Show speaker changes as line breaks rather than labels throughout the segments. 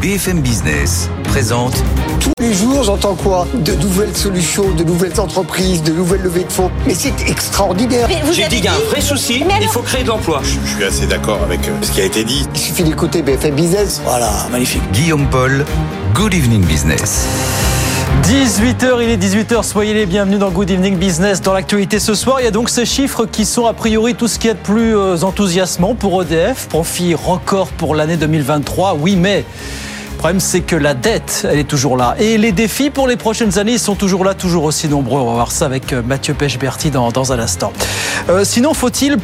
BFM Business présente.
Tous les jours, j'entends quoi? De nouvelles solutions, de nouvelles entreprises, de nouvelles levées de fonds. Mais c'est extraordinaire.
J'ai dit qu'il y a un vrai souci, il faut créer de l'emploi.
Je suis assez d'accord avec euh, ce qui a été dit.
Il suffit d'écouter BFM Business. Voilà, magnifique.
Guillaume Paul, Good Evening Business.
18h, il est 18h, soyez les bienvenus dans Good Evening Business. Dans l'actualité ce soir, il y a donc ces chiffres qui sont a priori tout ce qui est de plus euh, enthousiasmant pour EDF. Profit record pour l'année 2023, oui mais... Le problème, c'est que la dette, elle est toujours là. Et les défis pour les prochaines années, ils sont toujours là, toujours aussi nombreux. On va voir ça avec euh, Mathieu Pechberti dans, dans un instant. Euh, sinon, faut-il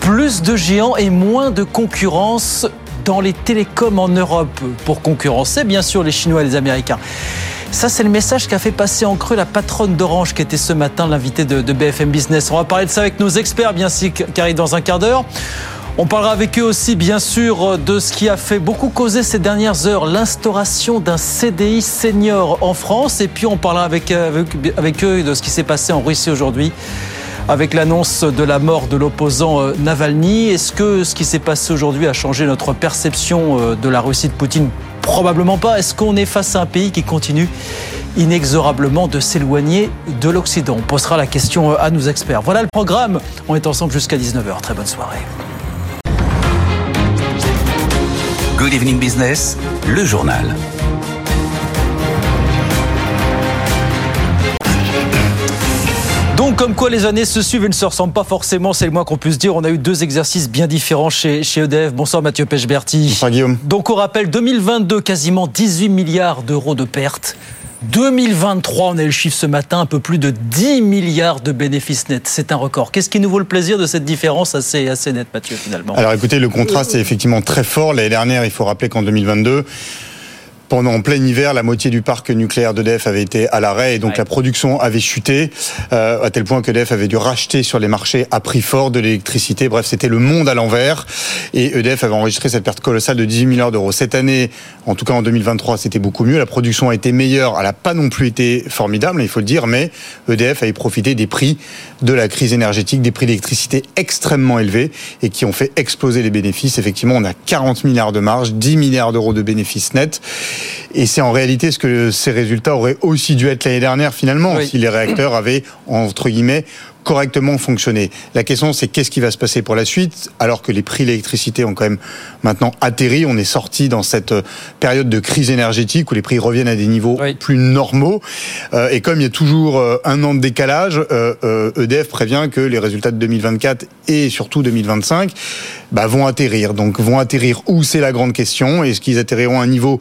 plus de géants et moins de concurrence dans les télécoms en Europe pour concurrencer, bien sûr, les Chinois et les Américains? Ça, c'est le message qu'a fait passer en creux la patronne d'Orange, qui était ce matin l'invité de, de, BFM Business. On va parler de ça avec nos experts, bien sûr, qui arrivent dans un quart d'heure. On parlera avec eux aussi, bien sûr, de ce qui a fait beaucoup causer ces dernières heures, l'instauration d'un CDI senior en France. Et puis, on parlera avec, eux de ce qui s'est passé en Russie aujourd'hui avec l'annonce de la mort de l'opposant Navalny. Est-ce que ce qui s'est passé aujourd'hui a changé notre perception de la Russie de Poutine? Probablement pas. Est-ce qu'on est face à un pays qui continue inexorablement de s'éloigner de l'Occident? On posera la question à nos experts. Voilà le programme. On est ensemble jusqu'à 19h. Très bonne soirée.
Good Evening Business, le journal.
Donc, comme quoi les années se suivent et ne se ressemblent pas forcément, c'est le moins qu'on puisse dire. On a eu deux exercices bien différents chez, chez EDF. Bonsoir Mathieu Pechberti.
Bonsoir Guillaume.
Donc, on rappelle 2022, quasiment 18 milliards d'euros de pertes. 2023, on a eu le chiffre ce matin, un peu plus de 10 milliards de bénéfices nets. C'est un record. Qu'est-ce qui nous vaut le plaisir de cette différence assez, assez nette, Mathieu, finalement?
Alors écoutez, le contraste est effectivement très fort. L'année dernière, il faut rappeler qu'en 2022, pendant en plein hiver, la moitié du parc nucléaire d'EDF avait été à l'arrêt et donc ouais. la production avait chuté euh, à tel point qu'EDF avait dû racheter sur les marchés à prix fort de l'électricité. Bref, c'était le monde à l'envers et EDF avait enregistré cette perte colossale de 18 milliards d'euros. Cette année, en tout cas en 2023, c'était beaucoup mieux. La production a été meilleure. Elle n'a pas non plus été formidable, il faut le dire, mais EDF avait profité des prix de la crise énergétique, des prix d'électricité extrêmement élevés et qui ont fait exploser les bénéfices. Effectivement, on a 40 milliards de marge, 10 milliards d'euros de bénéfices nets. Et c'est en réalité ce que ces résultats auraient aussi dû être l'année dernière finalement, oui. si les réacteurs avaient, entre guillemets, correctement fonctionné. La question, c'est qu'est-ce qui va se passer pour la suite, alors que les prix de l'électricité ont quand même maintenant atterri. On est sorti dans cette période de crise énergétique où les prix reviennent à des niveaux oui. plus normaux. Euh, et comme il y a toujours euh, un an de décalage, euh, EDF prévient que les résultats de 2024 et surtout 2025 bah, vont atterrir. Donc vont atterrir où c'est la grande question. Est-ce qu'ils atterriront à un niveau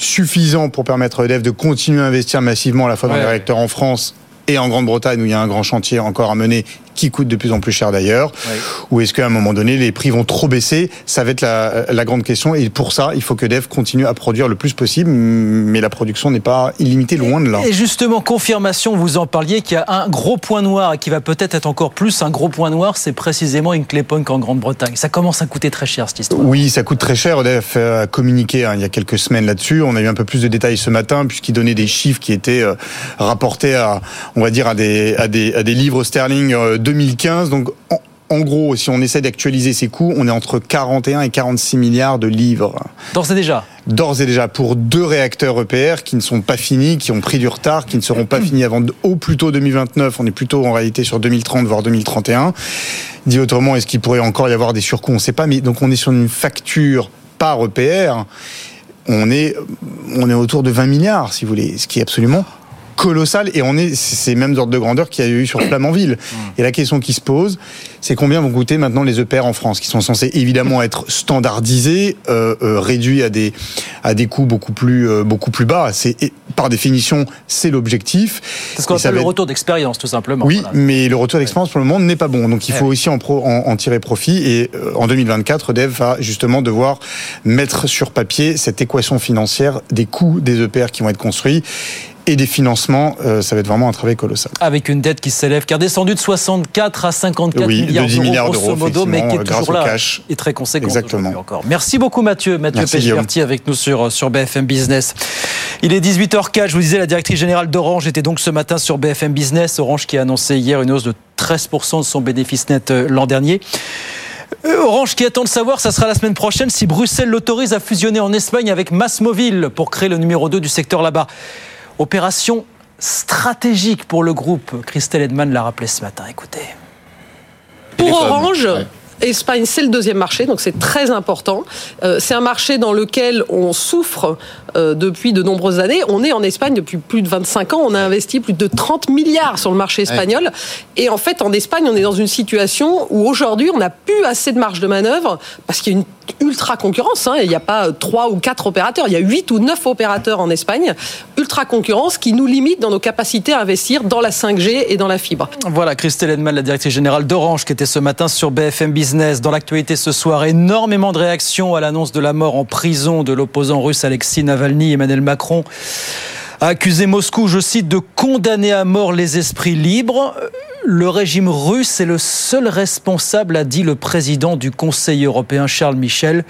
suffisant pour permettre à EDF de continuer à investir massivement à la fois dans ouais. les réacteurs en France et en Grande-Bretagne où il y a un grand chantier encore à mener qui coûte de plus en plus cher d'ailleurs oui. Ou est-ce qu'à un moment donné les prix vont trop baisser? Ça va être la, la, grande question et pour ça il faut que Dev continue à produire le plus possible mais la production n'est pas illimitée loin de là.
Et justement confirmation vous en parliez qu'il y a un gros point noir et qui va peut-être être encore plus un gros point noir c'est précisément une clé punk en Grande-Bretagne. Ça commence à coûter très cher cette histoire.
Oui ça coûte très cher. Dev a communiqué hein, il y a quelques semaines là-dessus. On a eu un peu plus de détails ce matin puisqu'il donnait des chiffres qui étaient euh, rapportés à on va dire à des, à des, à des livres sterling euh, 2015. Donc, en, en gros, si on essaie d'actualiser ces coûts, on est entre 41 et 46 milliards de livres.
D'ores et déjà
D'ores et déjà pour deux réacteurs EPR qui ne sont pas finis, qui ont pris du retard, qui ne seront pas finis avant au plus tôt 2029. On est plutôt en réalité sur 2030 voire 2031. Dit autrement, est-ce qu'il pourrait encore y avoir des surcoûts? On ne sait pas. Mais donc on est sur une facture par EPR. On est, on est autour de 20 milliards, si vous voulez, ce qui est absolument colossal et on est ces mêmes ordres de grandeur qu'il y a eu sur Flamanville. Et la question qui se pose, c'est combien vont coûter maintenant les EPR en France, qui sont censés évidemment être standardisés, euh, euh, réduits à des à des coûts beaucoup plus euh, beaucoup plus bas. C'est par définition c'est l'objectif.
C'est ce qu'on appelle le retour d'expérience tout simplement.
Oui, voilà. mais le retour d'expérience pour le moment n'est pas bon. Donc il faut ouais. aussi en, pro, en, en, tirer profit. Et euh, en 2024, Dev va justement devoir mettre sur papier cette équation financière des coûts des EPR qui vont être construits et des financements, euh, ça va être vraiment un travail colossal.
Avec une dette qui s'élève, qui a descendu de 64 à 54
oui,
milliards d'euros,
milliards
grosso modo, mais qui est toujours là
cash.
et très conséquente
Exactement.
encore. Merci beaucoup Mathieu, Mathieu Pechberti avec nous sur, sur BFM Business. Il est 18h04, je vous disais, la directrice générale d'Orange était donc ce matin sur BFM Business. Orange qui a annoncé hier une hausse de 13% de son bénéfice net l'an dernier. Euh, Orange qui attend de savoir, ça sera la semaine prochaine, si Bruxelles l'autorise à fusionner en Espagne avec Massmobile pour créer le numéro 2 du secteur là-bas. Opération stratégique pour le groupe. Christelle Edman l'a rappelé ce matin. Écoutez.
Pour Orange, Espagne, c'est le deuxième marché, donc c'est très important. Euh, c'est un marché dans lequel on souffre euh, depuis de nombreuses années. On est en Espagne depuis plus de 25 ans. On a investi plus de 30 milliards sur le marché espagnol. Et en fait, en Espagne, on est dans une situation où aujourd'hui, on n'a plus assez de marge de manœuvre parce qu'il y a une ultra concurrence. Hein. Il n'y a pas trois ou quatre opérateurs, il y a huit ou neuf opérateurs en Espagne. Ultra concurrence qui nous limite dans nos capacités à investir dans la 5G et dans la fibre.
Voilà, Christelle Edman, la directrice générale d'Orange, qui était ce matin sur BFM Business. Dans l'actualité ce soir, énormément de réactions à l'annonce de la mort en prison de l'opposant russe Alexis Navalny. Emmanuel Macron a accusé Moscou, je cite, de condamner à mort les esprits libres. Le régime russe est le seul responsable, a dit le président du Conseil européen Charles Michel.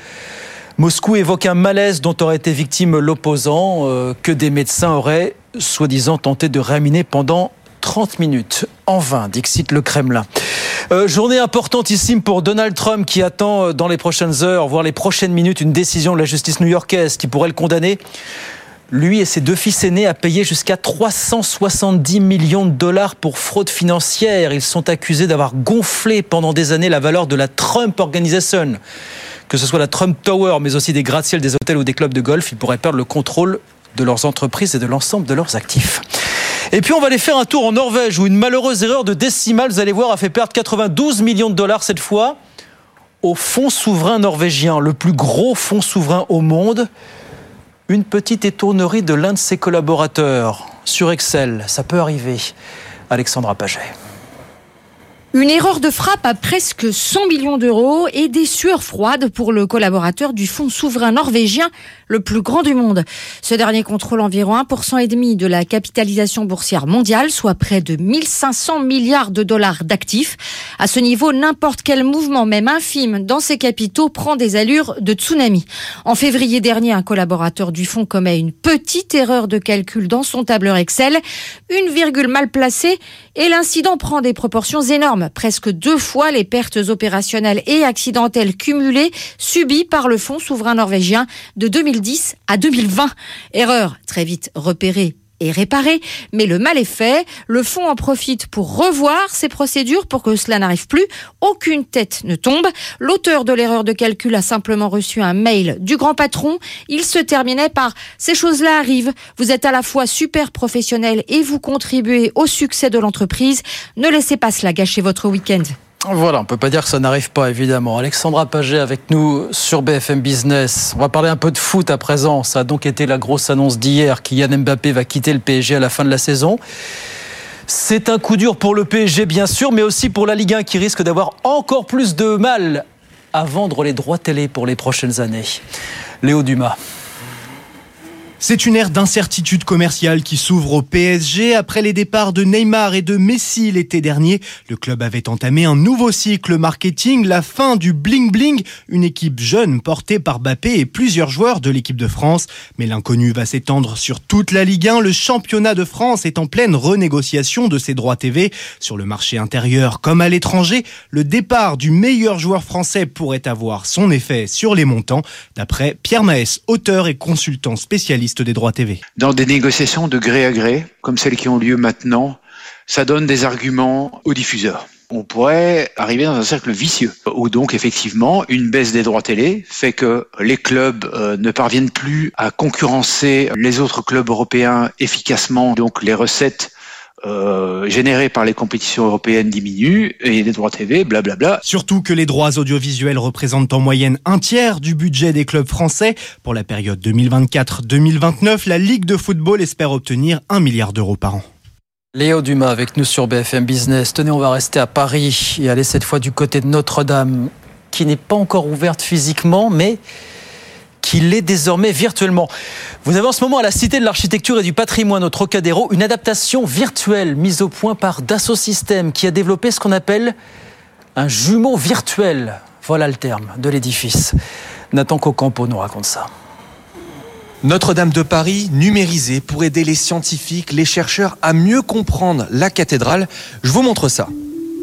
Moscou évoque un malaise dont aurait été victime l'opposant, euh, que des médecins auraient soi-disant tenté de réaminer pendant 30 minutes. En vain, dixit le Kremlin. Euh, journée importantissime pour Donald Trump qui attend euh, dans les prochaines heures, voire les prochaines minutes, une décision de la justice new-yorkaise qui pourrait le condamner lui et ses deux fils aînés à payer jusqu'à 370 millions de dollars pour fraude financière. Ils sont accusés d'avoir gonflé pendant des années la valeur de la Trump Organization. Que ce soit la Trump Tower, mais aussi des gratte-ciels, des hôtels ou des clubs de golf, ils pourraient perdre le contrôle de leurs entreprises et de l'ensemble de leurs actifs. Et puis on va aller faire un tour en Norvège où une malheureuse erreur de décimale, vous allez voir, a fait perdre 92 millions de dollars cette fois au fonds souverain norvégien, le plus gros fonds souverain au monde. Une petite étournerie de l'un de ses collaborateurs sur Excel, ça peut arriver. Alexandra Paget.
Une erreur de frappe à presque 100 millions d'euros et des sueurs froides pour le collaborateur du fonds souverain norvégien, le plus grand du monde. Ce dernier contrôle environ 1% et demi de la capitalisation boursière mondiale, soit près de 1500 milliards de dollars d'actifs. À ce niveau, n'importe quel mouvement, même infime, dans ses capitaux prend des allures de tsunami. En février dernier, un collaborateur du fonds commet une petite erreur de calcul dans son tableur Excel, une virgule mal placée et l'incident prend des proportions énormes, presque deux fois les pertes opérationnelles et accidentelles cumulées subies par le fonds souverain norvégien de 2010 à 2020. Erreur très vite repérée et mais le mal est fait. Le fonds en profite pour revoir ses procédures pour que cela n'arrive plus. Aucune tête ne tombe. L'auteur de l'erreur de calcul a simplement reçu un mail du grand patron. Il se terminait par ces choses-là arrivent. Vous êtes à la fois super professionnel et vous contribuez au succès de l'entreprise. Ne laissez pas cela gâcher votre week-end.
Voilà, on peut pas dire que ça n'arrive pas, évidemment. Alexandra Paget avec nous sur BFM Business. On va parler un peu de foot à présent. Ça a donc été la grosse annonce d'hier qu'Yann Mbappé va quitter le PSG à la fin de la saison. C'est un coup dur pour le PSG, bien sûr, mais aussi pour la Ligue 1 qui risque d'avoir encore plus de mal à vendre les droits télé pour les prochaines années. Léo Dumas.
C'est une ère d'incertitude commerciale qui s'ouvre au PSG après les départs de Neymar et de Messi l'été dernier. Le club avait entamé un nouveau cycle marketing, la fin du bling bling, une équipe jeune portée par Bappé et plusieurs joueurs de l'équipe de France. Mais l'inconnu va s'étendre sur toute la Ligue 1. Le championnat de France est en pleine renégociation de ses droits TV. Sur le marché intérieur comme à l'étranger, le départ du meilleur joueur français pourrait avoir son effet sur les montants, d'après Pierre Maes, auteur et consultant spécialiste
Dans des négociations de gré à gré, comme celles qui ont lieu maintenant, ça donne des arguments aux diffuseurs. On pourrait arriver dans un cercle vicieux, où donc effectivement une baisse des droits télé fait que les clubs euh, ne parviennent plus à concurrencer les autres clubs européens efficacement, donc les recettes euh, générés par les compétitions européennes diminuent et les droits TV, blablabla.
Surtout que les droits audiovisuels représentent en moyenne un tiers du budget des clubs français. Pour la période 2024-2029, la Ligue de football espère obtenir un milliard d'euros par an.
Léo Dumas avec nous sur BFM Business. Tenez, on va rester à Paris et aller cette fois du côté de Notre-Dame, qui n'est pas encore ouverte physiquement, mais qui l'est désormais virtuellement. Vous avez en ce moment à la Cité de l'Architecture et du Patrimoine au Trocadéro une adaptation virtuelle mise au point par Dassault Systèmes qui a développé ce qu'on appelle un jumeau virtuel. Voilà le terme de l'édifice. Nathan Cocampo nous raconte ça.
Notre-Dame de Paris numérisée pour aider les scientifiques, les chercheurs à mieux comprendre la cathédrale. Je vous montre ça.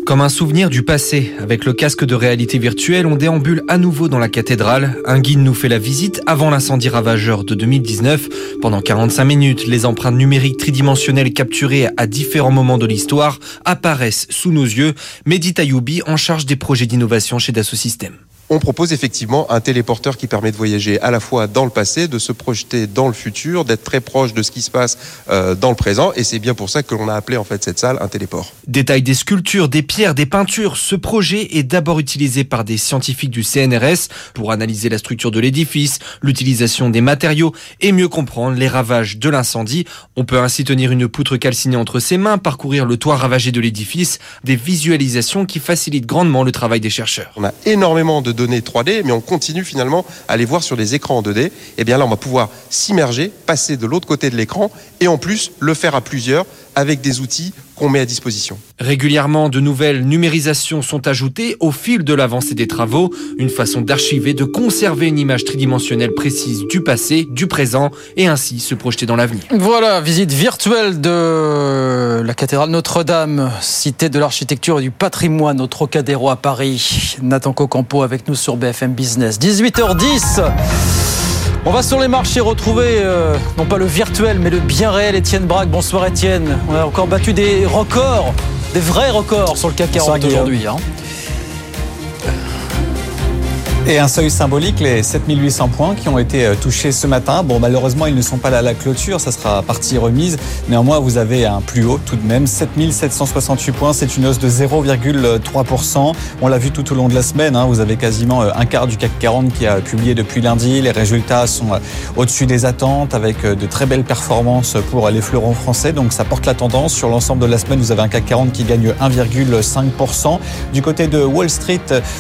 Comme un souvenir du passé, avec le casque de réalité virtuelle, on déambule à nouveau dans la cathédrale. Un guide nous fait la visite avant l'incendie ravageur de 2019. Pendant 45 minutes, les empreintes numériques tridimensionnelles capturées à différents moments de l'histoire apparaissent sous nos yeux. Mehdi Tayoubi en charge des projets d'innovation chez Dassault Systèmes
on propose effectivement un téléporteur qui permet de voyager à la fois dans le passé, de se projeter dans le futur, d'être très proche de ce qui se passe euh, dans le présent. Et c'est bien pour ça que l'on a appelé en fait cette salle un téléport.
Détail des sculptures, des pierres, des peintures. Ce projet est d'abord utilisé par des scientifiques du CNRS pour analyser la structure de l'édifice, l'utilisation des matériaux et mieux comprendre les ravages de l'incendie. On peut ainsi tenir une poutre calcinée entre ses mains, parcourir le toit ravagé de l'édifice, des visualisations qui facilitent grandement le travail des chercheurs.
On a énormément de données 3D, mais on continue finalement à les voir sur des écrans en 2D. Et eh bien là, on va pouvoir s'immerger, passer de l'autre côté de l'écran, et en plus le faire à plusieurs avec des outils qu'on met à disposition.
Régulièrement, de nouvelles numérisations sont ajoutées au fil de l'avancée des travaux, une façon d'archiver, de conserver une image tridimensionnelle précise du passé, du présent, et ainsi se projeter dans l'avenir.
Voilà, visite virtuelle de la cathédrale Notre-Dame, cité de l'architecture et du patrimoine au Trocadéro à Paris. Nathan Cocampo avec nous sur BFM Business. 18h10 on va sur les marchés retrouver, euh, non pas le virtuel, mais le bien réel Étienne Braque. Bonsoir Étienne. On a encore battu des records, des vrais records sur le CAC 40 aujourd'hui. Hein.
Et un seuil symbolique, les 7800 points qui ont été euh, touchés ce matin. Bon, malheureusement, ils ne sont pas là à la clôture, ça sera partie remise. Néanmoins, vous avez un plus haut tout de même, 7768 points. C'est une hausse de 0,3%. On l'a vu tout au long de la semaine. Hein. Vous avez quasiment euh, un quart du CAC 40 qui a publié depuis lundi. Les résultats sont euh, au-dessus des attentes avec de très belles performances pour les fleurons français. Donc, ça porte la tendance. Sur l'ensemble de la semaine, vous avez un CAC 40 qui gagne 1,5%. Du côté de Wall Street,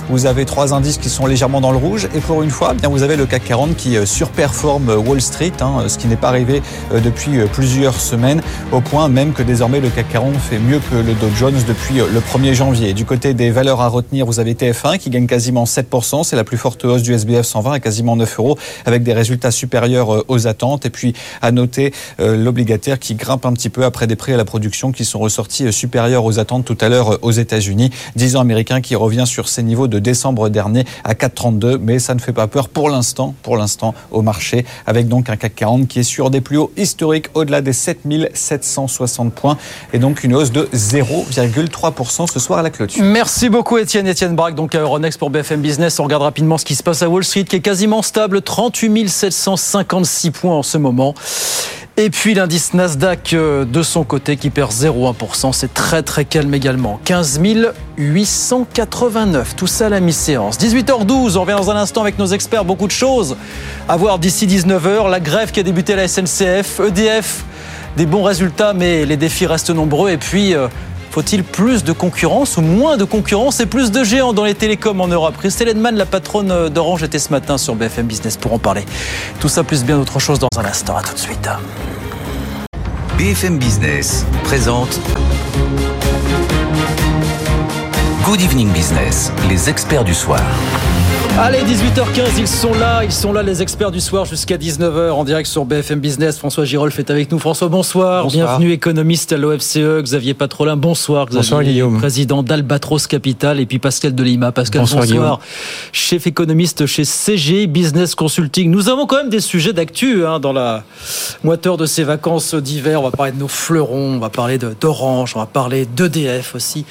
vous avez trois indices qui sont légèrement dans le rouge. Et pour une fois, bien, vous avez le CAC 40 qui euh, surperforme euh, Wall Street, hein, ce qui n'est pas arrivé euh, depuis plusieurs semaines, au point même que désormais le CAC 40 fait mieux que le Dow Jones depuis le 1er janvier. Du côté des valeurs à retenir, vous avez TF1 qui gagne quasiment 7%, c'est la plus forte hausse du SBF 120 à quasiment 9 euros, avec des résultats supérieurs aux attentes. Et puis à noter l'obligataire qui grimpe un petit peu après des prix à la production qui sont ressortis supérieurs aux attentes tout à l'heure aux États-Unis. 10 ans américain qui revient sur ses niveaux de décembre dernier à 4,30 mais ça ne fait pas peur pour l'instant, pour l'instant au marché, avec donc un CAC 40 qui est sur des plus hauts historiques au-delà des 7760 points et donc une hausse de 0,3% ce soir à la clôture.
Merci beaucoup Étienne. Étienne Braque, donc à Euronext pour BFM Business. On regarde rapidement ce qui se passe à Wall Street qui est quasiment stable, 38 756 points en ce moment. Et puis l'indice Nasdaq euh, de son côté qui perd 0,1%. C'est très très calme également. 15 889. Tout ça à la mi-séance. 18h12, on revient dans un instant avec nos experts. Beaucoup de choses à voir d'ici 19h. La grève qui a débuté la SNCF, EDF, des bons résultats, mais les défis restent nombreux. Et puis, euh, faut-il plus de concurrence ou moins de concurrence et plus de géants dans les télécoms en Europe? Christelle Edman, la patronne d'Orange, était ce matin sur BFM Business pour en parler. Tout ça plus bien autre chose dans un instant. À tout de suite.
BFM Business présente Good Evening Business, les experts du soir.
Allez, 18h15, ils sont là, ils sont là les experts du soir jusqu'à 19h en direct sur BFM Business. François Girolf est avec nous. François, bonsoir. Bienvenue économiste à l'OFCE. Xavier Patrolin, bonsoir. Xavier,
bonsoir Guillaume.
Président d'Albatros Capital et puis Pascal Delima. Pascal, bonsoir. bonsoir. Chef économiste chez CG Business Consulting. Nous avons quand même des sujets d'actu hein, dans la moiteur de ces vacances d'hiver. On va parler de nos fleurons, on va parler d'Orange, on va parler d'EDF aussi.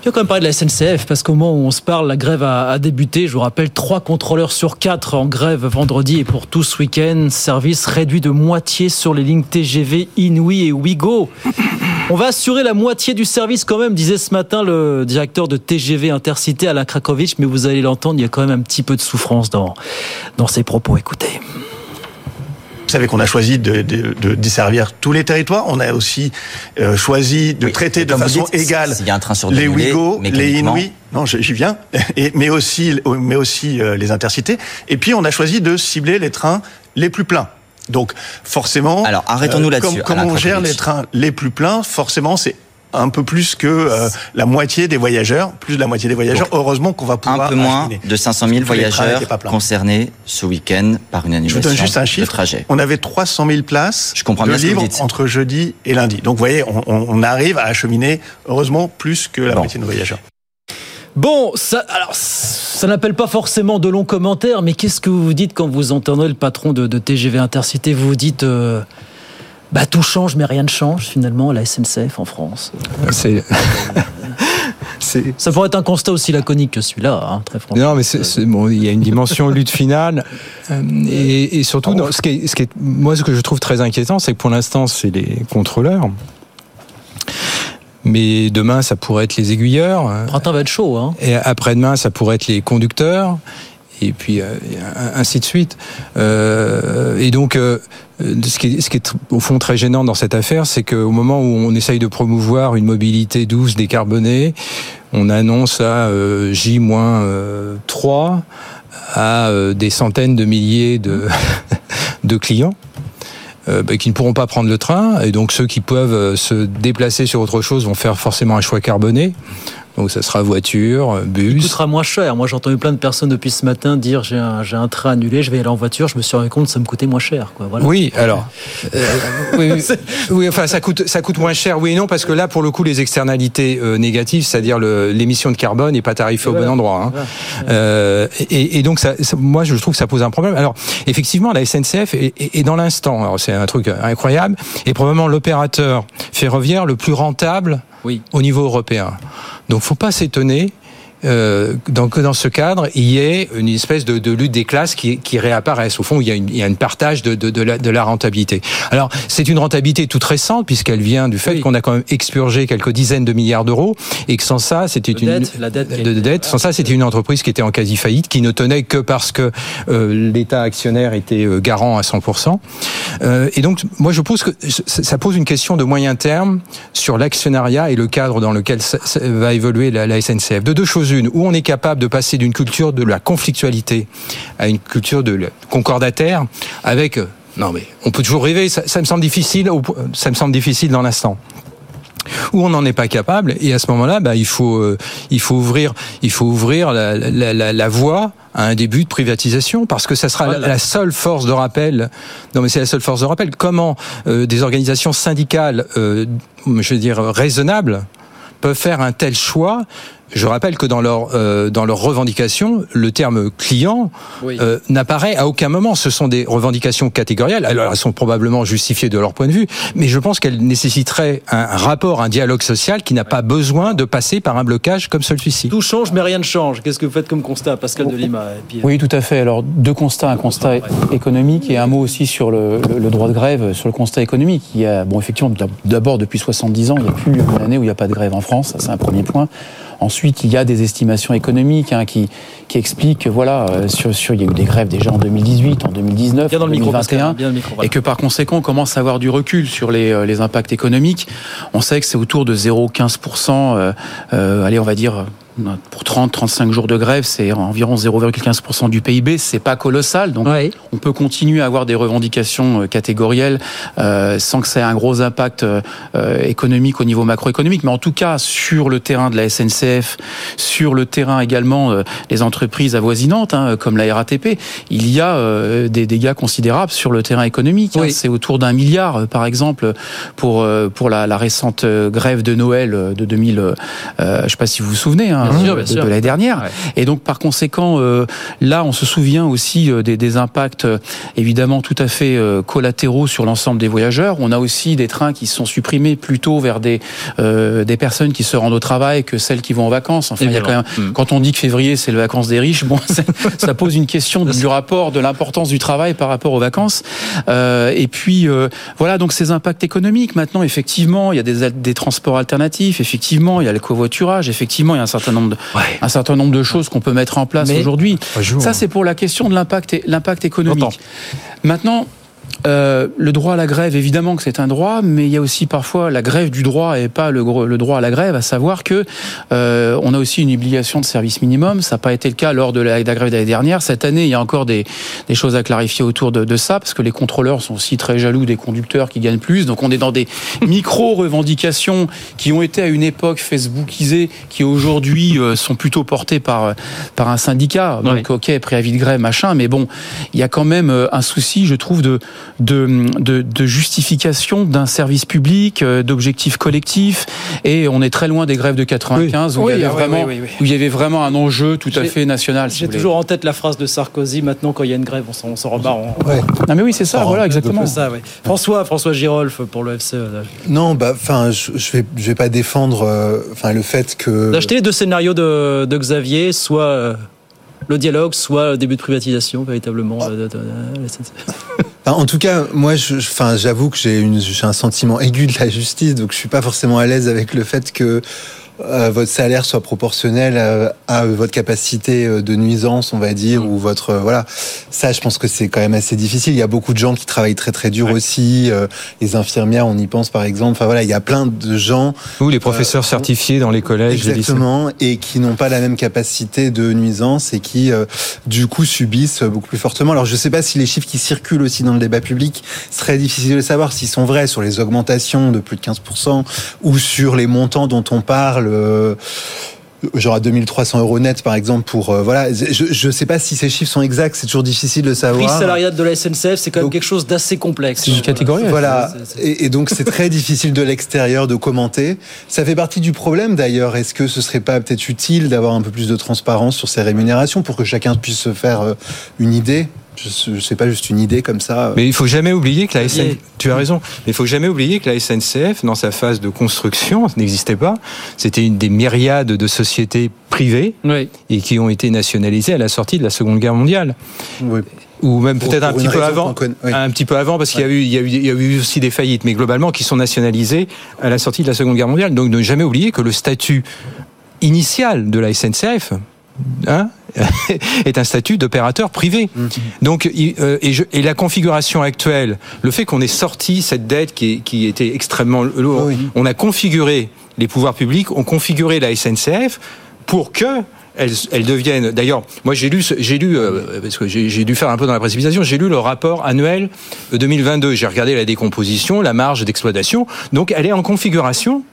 Je vais quand même parler de la SNCF parce qu'au moment où on se parle, la grève a, débuté. Je vous rappelle, trois contrôleurs sur quatre en grève vendredi et pour tout ce week-end. Service réduit de moitié sur les lignes TGV Inouï et Ouigo. On va assurer la moitié du service quand même, disait ce matin le directeur de TGV Intercité Alain Krakowicz. Mais vous allez l'entendre, il y a quand même un petit peu de souffrance dans, dans ses propos. Écoutez.
Vous savez qu'on a choisi de, de, desservir tous les territoires. On a aussi euh, choisi de traiter de façon égale les Ouigo, les Inouïs. Non, j'y viens. Et, mais aussi, mais aussi euh, les intercités. Et puis, on a choisi de cibler les trains les plus pleins. Donc, forcément.
Alors, arrêtons-nous euh, là-dessus.
Comme, on gère les trains les plus pleins, forcément, c'est un peu plus que euh, la moitié des voyageurs, plus de la moitié des voyageurs. Heureusement qu'on va pouvoir
un peu moins de 500 000 voyageurs concernés ce week-end par une annulation
Je vous donne juste un chiffre.
de trajet.
On avait 300 000 places
Je comprends
de
bien ce que vous
libre
dites.
entre jeudi et lundi. Donc vous voyez, on, arrive à acheminer heureusement plus que la moitié de nos voyageurs.
Bon, ça, alors, ça n'appelle pas forcément de longs commentaires, mais qu'est-ce que vous vous dites quand vous entendez le patron de, de TGV Intercité? Vous vous dites, euh, bah tout change, mais rien ne change finalement à la SNCF en France.
C'est.
Ça pourrait être un constat aussi laconique que celui-là, hein, très franchement.
Non, mais bon, il y a une dimension lutte finale. Euh, Et, et surtout, ce, qui est, ce qui moi, ce que je trouve très inquiétant, c'est que pour l'instant, c'est les contrôleurs. Mais demain, ça pourrait être les aiguilleurs.
Printemps va être chaud, hein.
Et après-demain, ça pourrait être les conducteurs. Et puis, euh, ainsi de suite. Euh, et donc, euh, ce qui est, ce qui est au fond très gênant dans cette affaire, c'est qu'au moment où on essaye de promouvoir une mobilité douce, décarbonée, on annonce à euh, J-3 à euh, des centaines de milliers de, de clients bah, qui ne pourront pas prendre le train. Et donc ceux qui peuvent se déplacer sur autre chose vont faire forcément un choix carboné. Donc ça sera voiture, euh,
Il
bus.
coûtera moins cher. Moi, j'ai entendu plein de personnes depuis ce matin dire j'ai un, train annulé, je vais aller en voiture. Je me suis rendu compte que ça me coûtait moins cher. Quoi. Voilà.
Oui, alors. euh, oui, enfin, ça coûte, ça coûte moins cher, oui et non, parce que là, pour le coup, les externalités euh, négatives, c'est-à-dire l'émission de carbone, n'est pas tarifée au bon endroit. hein. Euh, et, et donc, ça, ça- moi, je trouve que ça pose un problème. Alors, effectivement, la SNCF est, est- est dans l'instant. Alors, c'est un truc incroyable. Et probablement l'opérateur ferroviaire le plus rentable au niveau européen. Donc, faut pas s'étonner. Euh, dans, que dans ce cadre, il y ait une espèce de, de lutte des classes qui, qui réapparaissent. Au fond, il y a, une, il y a une partage de, de, de, la, de la rentabilité. Alors, c'est une rentabilité toute récente, puisqu'elle vient du fait qu'on a quand même expurgé quelques dizaines de milliards d'euros, et que sans ça, c'était une
dette, la dette
de, de dette. Sans ça, c'était une entreprise qui était en quasi faillite, qui ne tenait que parce que euh, l'État actionnaire était euh, garant à 100%. Euh, et donc, moi, je pense que ça ça pose une question de moyen terme sur l'actionnariat et le cadre dans lequel va évoluer la, la SNCF. De deux choses une, où on est capable de passer d'une culture de la conflictualité à une culture de concordataire, avec euh, non mais on peut toujours rêver. Ça, ça me semble difficile. Ça me semble difficile dans l'instant où on n'en est pas capable et à ce moment-là bah, il faut euh, il faut ouvrir il faut ouvrir la, la, la, la voie à un début de privatisation parce que ça sera la- la seule force de rappel non mais c'est la seule force de rappel comment euh, des organisations syndicales euh, je veux dire raisonnables peuvent faire un tel choix je rappelle que dans leur euh, dans leurs revendications, le terme client euh, n'apparaît à aucun moment. Ce sont des revendications catégorielles. Alors elles sont probablement justifiées de leur point de vue, mais je pense qu'elles nécessiteraient un rapport, un dialogue social qui n'a pas besoin de passer par un blocage comme celui-ci.
Tout change, mais rien ne change. Qu'est-ce que vous faites comme constat, Pascal de Lima et puis, euh,
Oui, tout à fait. Alors, deux constats. Un constat économique et un mot aussi sur le, le- le droit de grève, sur le constat économique. Il y a, bon, effectivement, d'abord, depuis 70 ans, il n'y a plus une année où il n'y a pas de grève en France. Ça, c'est un premier point. Ensuite, il y a des estimations économiques hein, qui, qui expliquent que, voilà, euh, sur, sur, il y a eu des grèves déjà en 2018, en 2019,
Bien dans
en
le micro,
2021,
Pascal, bien le micro, voilà.
et que par conséquent, on commence à avoir du recul sur les, euh, les impacts économiques. On sait que c'est autour de 0,15%, euh, euh, allez, on va dire, pour 30-35 jours de grève, c'est environ 0,15% du PIB. C'est pas colossal, donc on peut continuer à avoir des revendications euh, catégorielles euh, sans que ça ait un gros impact euh, économique au niveau macroéconomique. Mais en tout cas, sur le terrain de la SNCF, sur le terrain également euh, des entreprises avoisinantes, hein, comme la RATP, il y a des dégâts considérables sur le terrain économique. hein. C'est autour d'un milliard, par exemple, pour pour la, la récente grève de Noël de 2000. euh, euh, je sais pas si vous vous souvenez, hein,
Bien sûr, bien
de,
sûr.
de l'année dernière. Et donc, par conséquent, euh, là, on se souvient aussi euh, des, des impacts euh, évidemment tout à fait euh, collatéraux sur l'ensemble des voyageurs. On a aussi des trains qui sont supprimés plutôt vers des euh, des personnes qui se rendent au travail que celles qui vont en vacances. Enfin, il y a quand, même,
Évidemment.
quand on dit que février c'est les vacances des riches, bon, ça, pose une question du rapport de l'importance du travail par rapport aux vacances. Euh, et puis euh, voilà, donc ces impacts économiques. Maintenant, effectivement, il y a des, des transports alternatifs. Effectivement, il y a le covoiturage. Effectivement, il y a un certain nombre de, un certain nombre de choses qu'on peut mettre en place aujourd'hui. Ça, c'est pour la question de l'impact, l'impact économique. Maintenant. Euh, le droit à la grève, évidemment que c'est un droit, mais il y a aussi parfois la grève du droit et pas le, le droit à la grève, à savoir que euh, on a aussi une obligation de service minimum. Ça n'a pas été le cas lors de la, grève d'année dernière. Cette année, il y a encore des, des choses à clarifier autour de, de, ça, parce que les contrôleurs sont aussi très jaloux des conducteurs qui gagnent plus. Donc on est dans des micro-revendications qui ont été à une époque facebookisées, qui aujourd'hui euh, sont plutôt portées par, par un syndicat. Donc ok, préavis de grève, machin, mais bon, il y a quand même euh, un souci, je trouve, de de, de, de justification d'un service public, euh, d'objectifs collectifs, et on est très loin des grèves de 95 où, il y avait vraiment, où il y avait vraiment un enjeu tout à fait national.
J'ai toujours en tête la phrase de Sarkozy. Maintenant, quand il y a une grève, on s'en rebarre.
Ah mais oui, c'est ça, voilà, exactement.
Ça, François, François Girolf pour le FCE.
Non, bah, enfin, je, je vais, je vais pas défendre, euh, enfin, le fait que
d'acheter les deux scénarios de, de Xavier, soit euh, le dialogue, soit le début de privatisation, véritablement.
en tout cas, moi, enfin, j'avoue que j'ai un sentiment aigu de la justice, donc je suis pas forcément à l'aise avec le fait que votre salaire soit proportionnel à, à, votre capacité euh, de nuisance, on va dire, ou votre euh, voilà. Ça, je pense que c'est quand même assez difficile. Il y a beaucoup de gens qui travaillent très très dur aussi. les infirmières, on y pense par exemple. Enfin voilà, il y a plein de gens.
Ou les professeurs certifiés dans les collèges,
exactement, et qui n'ont pas la même capacité de nuisance et qui du coup subissent beaucoup plus fortement. Alors je sais pas si les chiffres qui circulent aussi dans le débat public seraient difficiles de savoir s'ils sont vrais sur les augmentations de plus de 15% ou sur les montants dont on parle euh, genre à 2300 euros net par exemple pour euh, voilà. Je ne sais pas si ces chiffres sont exacts c'est toujours difficile de savoir.
Prix salarial de la SNCF c'est quand même quelque chose d'assez complexe.
C'est une catégorie
voilà. Et, donc c'est très difficile de l'extérieur de commenter. Ça fait partie du problème d'ailleurs. Est-ce que ce serait pas peut-être utile d'avoir un peu plus de transparence sur ces rémunérations pour que chacun puisse se faire euh, une idée? Je sais pas juste une idée comme ça.
Mais il faut jamais oublier que la SNCF, tu as raison, mais il faut jamais oublier que la SNCF, dans sa phase de construction, n'existait pas. C'était une des myriades de sociétés privées et qui ont été nationalisées à la sortie de la Seconde Guerre mondiale. ou même peut-être un petit peu avant, un petit peu avant, parce qu'il y a eu, il y a eu, il y a eu aussi des faillites, mais globalement qui sont nationalisées à la sortie de la Seconde Guerre mondiale. Donc ne jamais oublier que le statut initial de la SNCF, hein, est un statut d'opérateur privé. Mmh. Donc, euh, et, je, et, la configuration actuelle, le fait qu'on ait sorti cette dette qui, qui était extrêmement lourde, on a configuré les pouvoirs publics, ont configuré la SNCF pour que elles, elles, deviennent. D'ailleurs, moi j'ai lu, j'ai lu euh, parce que j'ai dû faire un peu dans la précipitation. J'ai lu le rapport annuel 2022. J'ai regardé la décomposition, la marge d'exploitation. Donc, elle est en configuration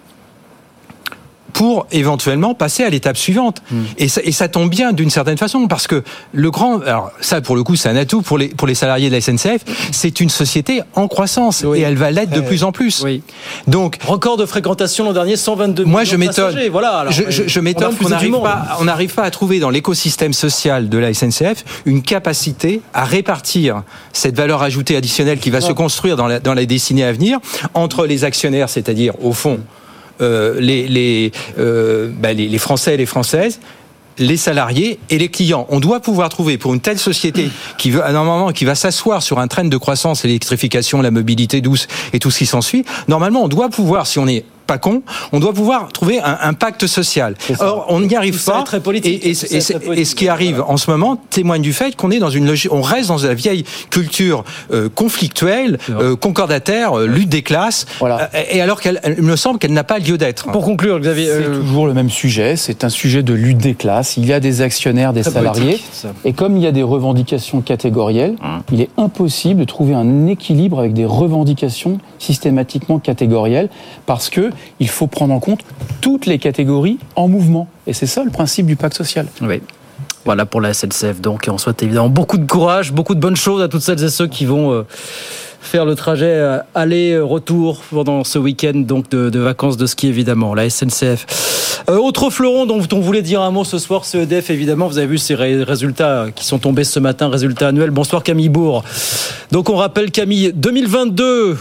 pour éventuellement passer à l'étape suivante. Hmm. Et, ça, et, ça, tombe bien d'une certaine façon parce que le grand, alors ça pour le coup c'est un atout pour les pour les salariés de la SNCF, c'est une société en croissance et elle va l'être de plus en plus.
Oui. Donc record de fréquentation l'an dernier 122
Moi je m'étonne.
Voilà.
je, je, je m'étonne qu'on n'arrive pas on n'arrive pas à trouver dans l'écosystème social de la SNCF une capacité à répartir cette valeur ajoutée additionnelle qui va se construire dans la dans la décennie à venir entre les actionnaires, c'est-à-dire au fond euh, les, les, euh, bah, les, les Français et les Françaises les salariés et les clients. On doit pouvoir trouver pour une telle société qui veut normalement qui va s'asseoir sur un train de croissance, l'électrification, la mobilité douce et tout ce qui s'ensuit. Normalement, on doit pouvoir, si on est pas con, on doit pouvoir trouver un, un pacte social. Or, on n'y arrive pas.
Très politique, et,
et, et, ce qui arrive en ce moment témoigne du fait qu'on est dans une logique, on reste dans la vieille culture euh, conflictuelle, euh, concordataire, euh, lutte des classes. Voilà. Euh, et alors qu'elle, il me semble qu'elle n'a pas lieu d'être.
Pour conclure, Xavier,
c'est euh, toujours le même sujet. C'est un sujet de lutte des classes. Il y a des actionnaires, des salariés, et comme il y a des revendications catégorielles, hum. il est impossible de trouver un équilibre avec des revendications systématiquement catégorielles, parce que il faut prendre en compte toutes les catégories en mouvement. Et c'est ça le principe du pacte social.
Oui. Voilà pour la SNCF. Donc, on souhaite évidemment beaucoup de courage, beaucoup de bonnes choses à toutes celles et ceux qui vont euh, faire le trajet euh, aller-retour pendant ce week-end donc de, vacances de ski évidemment, la SNCF. Euh, autre fleuron dont on voulait dire un mot ce soir, ce EDF évidemment, vous avez vu ces résultats qui sont tombés ce matin, résultats annuels. Bonsoir Camille Bourg. Donc on rappelle Camille, 2022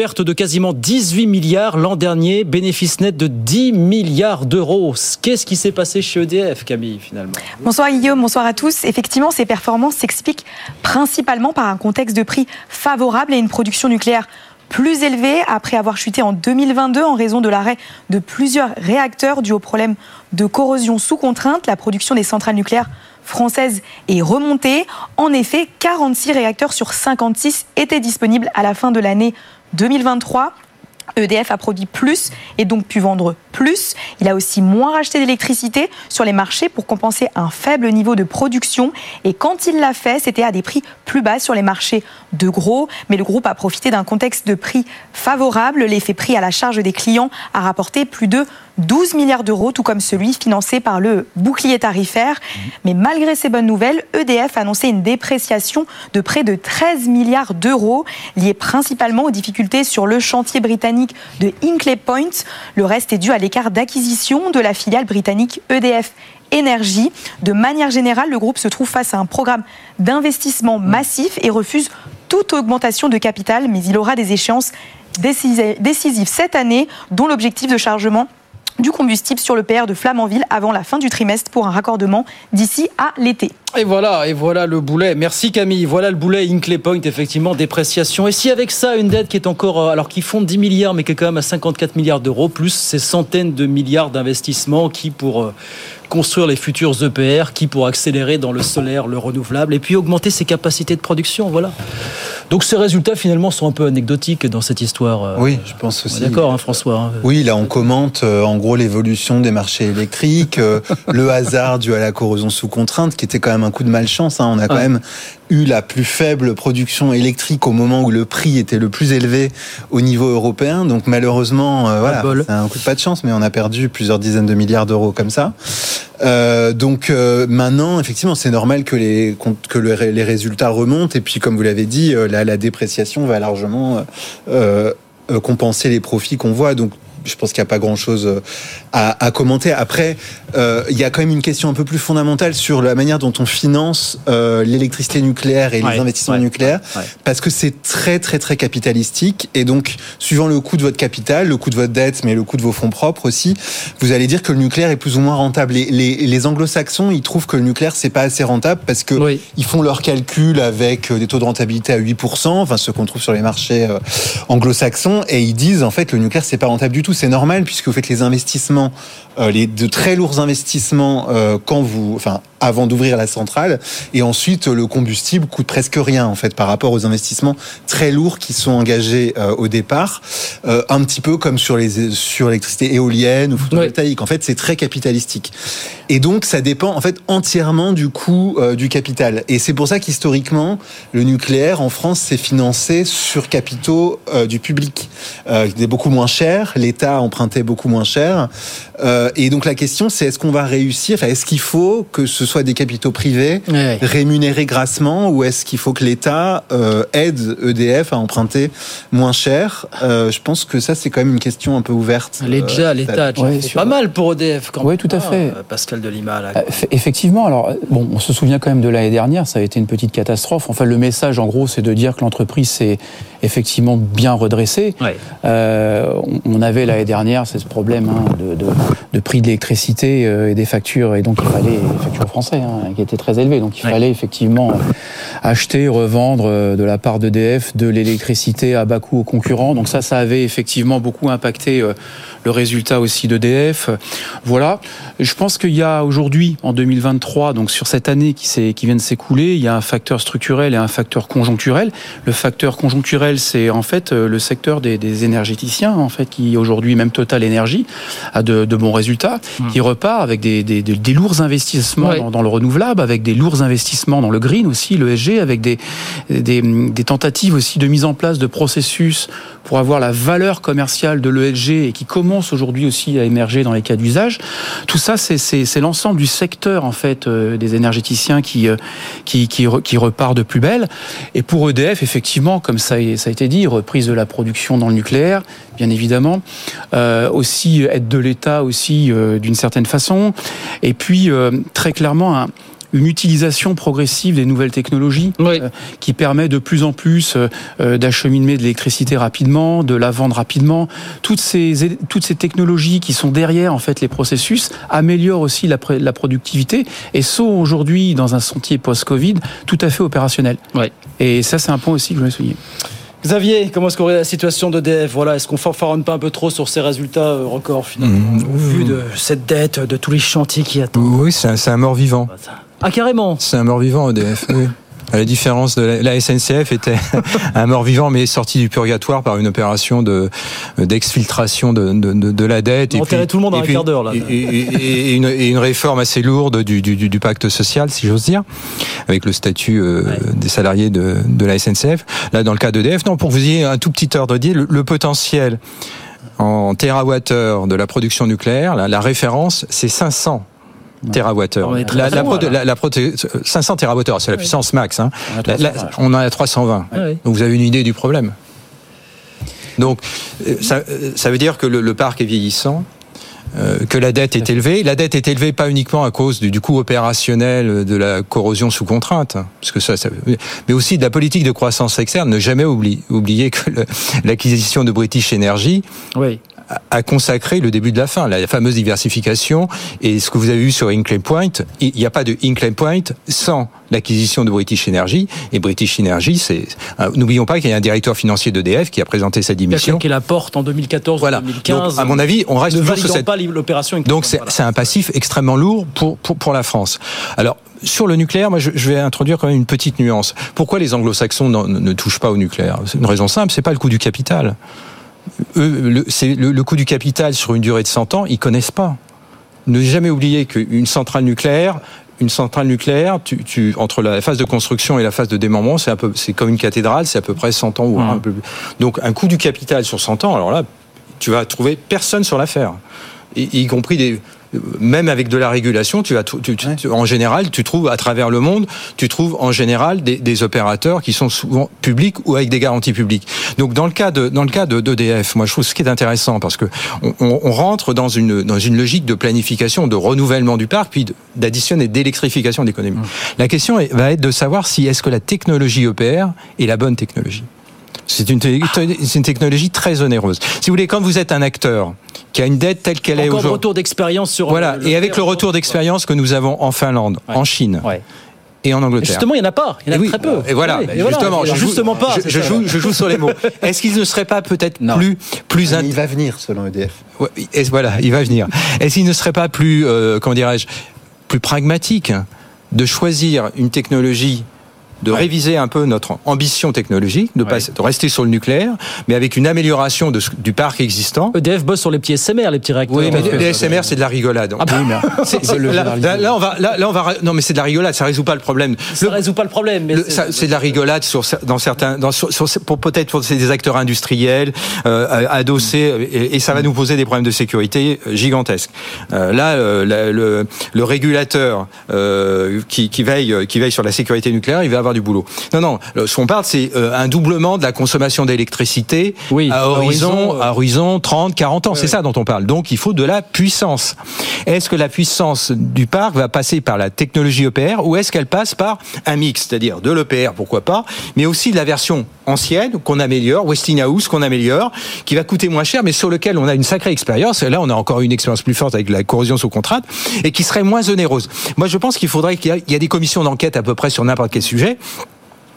perte de quasiment 18 milliards l'an dernier, bénéfice net de 10 milliards d'euros. Qu'est-ce qui s'est passé chez EDF, Camille, finalement?
Bonsoir Guillaume, bonsoir à tous. Effectivement, ces performances s'expliquent principalement par un contexte de prix favorable et une production nucléaire plus élevée après avoir chuté en 2022 en raison de l'arrêt de plusieurs réacteurs dû au problème de corrosion sous contrainte. La production des centrales nucléaires française est remontée. En effet, 46 réacteurs sur 56 étaient disponibles à la fin de l'année 2023. EDF a produit plus et donc pu vendre plus. Il a aussi moins racheté d'électricité sur les marchés pour compenser un faible niveau de production. Et quand il l'a fait, c'était à des prix plus bas sur les marchés de gros. Mais le groupe a profité d'un contexte de prix favorable. L'effet prix à la charge des clients a rapporté plus de 12 milliards d'euros, tout comme celui financé par le bouclier tarifaire. Mais malgré ces bonnes nouvelles, EDF a annoncé une dépréciation de près de 13 milliards d'euros, liée principalement aux difficultés sur le chantier britannique de Hinkley Point. Le reste est dû à l'écart d'acquisition de la filiale britannique EDF Énergie. De manière générale, le groupe se trouve face à un programme d'investissement massif et refuse toute augmentation de capital, mais il aura des échéances décisives cette année, dont l'objectif de chargement du combustible sur le PR de Flamanville avant la fin du trimestre pour un raccordement d'ici à l'été.
Et voilà, et voilà le boulet. Merci Camille. Voilà le boulet Inclay Point, effectivement, dépréciation. Et si avec ça, une dette qui est encore, euh, alors qui fond 10 milliards, mais qui est quand même à 54 milliards d'euros, plus ces centaines de milliards d'investissements qui pour euh, construire les futurs EPR, qui pour accélérer dans le solaire, le renouvelable, et puis augmenter ses capacités de production. Voilà. Donc ces résultats finalement sont un peu anecdotiques dans cette histoire. Euh.
Oui, je pense aussi.
D'accord, hein, François. Hein.
Oui, là on commente en gros l'évolution des marchés électriques, le hasard dû à la corrosion sous contrainte, qui était quand même un coup de malchance. Hein. On a quand même eu la plus faible production électrique au moment où le prix était le plus élevé au niveau européen. Donc malheureusement, euh, voilà, c'est un coup de pas de chance, mais on a perdu plusieurs dizaines de milliards d'euros comme ça. Euh, donc euh, maintenant, effectivement, c'est normal que les que les résultats remontent. Et puis, comme vous l'avez dit, la, la dépréciation va largement compenser les profits qu'on voit. Donc je pense qu'il n'y a pas grand-chose euh, à, commenter. Après, euh, il y a quand même une question un peu plus fondamentale sur la manière dont on finance euh, l'électricité nucléaire et les investissements nucléaires, parce que c'est très très très capitalistique. Et donc, suivant le coût de votre capital, le coût de votre dette, mais le coût de vos fonds propres aussi, vous allez dire que le nucléaire est plus ou moins rentable. Les, les, anglo-saxons, ils trouvent que le nucléaire, c'est pas assez rentable parce que ils font leurs calculs avec des taux de rentabilité à 8%, enfin ceux qu'on trouve sur les marchés anglo-saxons, et ils disent en fait le nucléaire, c'est pas rentable du tout c'est normal puisque vous faites les investissements, euh, les de très lourds investissements euh, quand vous, enfin, avant d'ouvrir la centrale, et ensuite le combustible coûte presque rien en fait par rapport aux investissements très lourds qui sont engagés euh, au départ, un petit peu comme sur les sur l'électricité éolienne ou photovoltaïque. En fait, c'est très capitalistique, et donc ça dépend en fait entièrement du coût du capital. Et c'est pour ça qu'historiquement, le nucléaire en France s'est financé sur capitaux du public, qui est beaucoup moins cher. L'État empruntait beaucoup moins cher. Euh, et donc la question, c'est est-ce qu'on va réussir? Est-ce qu'il faut que ce soit des capitaux privés rémunérés grassement ou est-ce qu'il faut que l'État euh, aide EDF à emprunter moins cher? Euh, Je pense que ça, c'est quand même une question un peu ouverte.
L'État, l'État, c'est pas mal pour EDF. Quand
oui, tout à fait.
Pascal Delima. Là,
Effectivement. Alors, bon, on se souvient quand même de l'année dernière. Ça a été une petite catastrophe. Enfin, le message, en gros, c'est de dire que l'entreprise s'est effectivement bien redressée. on avait l'année dernière c'est ce problème hein, de, de, prix de l'électricité euh, et des factures, et donc il fallait, les factures françaises, hein, qui étaient très élevées, donc il fallait effectivement acheter, revendre euh, de la part d'EDF de l'électricité à bas coût aux concurrents. Donc ça, ça avait effectivement beaucoup impacté euh, le résultat aussi d'EDF. Voilà. Je pense qu'il y a aujourd'hui, en 2023, donc sur cette année qui, qui vient de s'écouler, il y a un facteur structurel et un facteur conjoncturel. Le facteur conjoncturel, c'est en fait le secteur des, des énergéticiens, en fait, qui aujourd'hui, même Total Énergie, a de, de, bons résultats, hmm. qui repart avec des, des, des lourds investissements dans, dans, le renouvelable, avec des lourds investissements dans le green aussi, le SG, avec des, des, tentatives aussi de mise en place de processus pour avoir la valeur commerciale de l'ESG et qui commence aujourd'hui aussi à émerger dans les cas d'usage. Tout ça, c'est l'ensemble du secteur en fait euh, des énergéticiens qui, euh, qui, repart de plus belle. Et pour EDF, effectivement, comme ça, ça a été dit, reprise de la production dans le nucléaire, bien évidemment, euh, aussi aide de l'État aussi d'une certaine façon, et puis très clairement un une utilisation progressive des nouvelles technologies euh, qui permet de plus en plus euh, euh, d'acheminer de l'électricité rapidement, de la vendre rapidement. Toutes ces, toutes ces technologies qui sont derrière en fait les processus améliorent aussi la, la productivité et sont aujourd'hui dans un sentier post-Covid tout à fait opérationnel. Et ça, c'est un point aussi que je voulais souligner.
Xavier, comment est-ce qu'on la situation d'EDF Voilà, est-ce qu'on fanfaronne pas un peu trop sur ces résultats records finalement, mmh. au vu de cette dette, de tous les chantiers qui attendent?
Oui, c'est un, un mort-vivant.
Ah carrément
C'est un mort-vivant EDF. oui. À la différence de la, SNCF était un mort-vivant mais sorti du purgatoire par une opération de d'exfiltration de, de, de, la dette.
On et tout le monde en un quart d'heure là.
Et, une, et, une, réforme assez lourde du, du, du pacte social, si j'ose dire, avec le statut euh, des salariés de, de la SNCF. Là, dans le cas d'EDF, non, pour vous ayez un tout petit ordre d'idée, le, le potentiel en terawattheure de la production nucléaire, la, la référence, c'est 500 TWh. La, la, la, 500 TWh, c'est la puissance max. Hein. On, a 320. Donc vous avez une idée du problème. Donc euh, ça, euh, ça veut dire que le, parc est vieillissant. Euh, que la dette est élevée. La dette est élevée pas uniquement à cause du, coût opérationnel de la corrosion sous contrainte, hein, parce que ça, ça, mais aussi de la politique de croissance externe. Ne jamais oublier, oublier que l'acquisition de British Energy oui a consacré le début de la fin, la fameuse diversification. Et ce que vous avez vu sur Inclay Point, il n'y a pas de Inclay Point sans l'acquisition de British Energy. Et British Energy, c'est euh, n'oublions pas qu'il y a un directeur financier d'EDF qui a présenté sa démission.
Qui la porte en 2014
voilà.
2015.
à mon avis, on reste toujours sur cette
pas l'opération.
Donc c'est un passif extrêmement lourd pour, pour, pour la France. Alors sur le nucléaire, moi, je, vais introduire quand même une petite nuance. Pourquoi les Anglo-Saxons ne touchent pas au nucléaire? C'est une raison simple, c'est pas le coût du capital eux, le, le, le, coût du capital sur une durée de 100 ans, ils connaissent pas. Ne jamais oublier qu'une centrale nucléaire, une centrale nucléaire, tu, tu, entre la phase de construction et la phase de démembrement, c'est un peu, c'est comme une cathédrale, c'est à peu près 100 ans ou un peu. Donc un coût du capital sur 100 ans, alors là, tu vas trouver personne sur l'affaire, y compris des même avec de la régulation, tu en général, tu trouves à travers le monde, tu trouves en général des, opérateurs qui sont souvent publics ou avec des garanties publiques. Donc dans le cas de dans le cas de d'EDF, moi je trouve ce qui est intéressant parce que on, rentre dans une dans une logique de planification, de renouvellement du parc, puis d'addition et d'électrification de l'économie. La question va être de savoir si est-ce que la technologie EPR est la bonne technologie. C'est une, une, technologie très onéreuse. Si vous voulez, quand vous êtes un acteur qui a une dette telle qu'elle est aujourd'hui.
retour d'expérience sur.
Voilà, et avec le retour d'expérience que nous avons en Finlande, en Chine. Et en Angleterre.
justement, il n'y en a pas. Il y en a très peu.
Et voilà. justement, je
justement pas.
Je, joue, je, joue, sur les mots. Est-ce qu'il ne serait pas peut-être plus, plus
Il va venir selon EDF.
et voilà, il va venir. Est-ce qu'il ne serait pas plus, euh, comment dirais-je, plus pragmatique de choisir une technologie de réviser un peu notre ambition technologique, de, passer, de rester sur le nucléaire, mais avec une amélioration de, du parc existant.
EDF bosse sur les petits SMR, les petits réacteurs.
Oui, mais les SMR, c'est de la rigolade. Ah bah, là, on va, là, là, on va, non, mais c'est de la rigolade, ça résout pas le problème.
Ça ne résout pas le problème.
Mais c'est de la rigolade sur, dans certains, dans, sur, pour peut-être pour des acteurs industriels euh, adossés, et, et, ça va nous poser des problèmes de sécurité euh, gigantesques. Euh, là, le, le, le, régulateur euh, qui, qui veille, qui veille sur la sécurité nucléaire, il va avoir du boulot. Non, non. Ce qu'on parle, c'est euh, un doublement de la consommation d'électricité oui, à horizon, euh, à horizon 30, 40 ans. c'est ça dont on parle. Donc, il faut de la puissance. Est-ce que la puissance du parc va passer par la technologie EPR ou est-ce qu'elle passe par un mix, c'est-à-dire de l'EPR, pourquoi pas, mais aussi de la version ancienne qu'on améliore, Westinghouse qu'on améliore, qui va coûter moins cher, mais sur lequel on a une sacrée expérience. Là, on a encore une expérience plus forte avec la corrosion sous contrainte et qui serait moins onéreuse. Moi, je pense qu'il faudrait qu'il y ait des commissions d'enquête à peu près sur n'importe quel sujet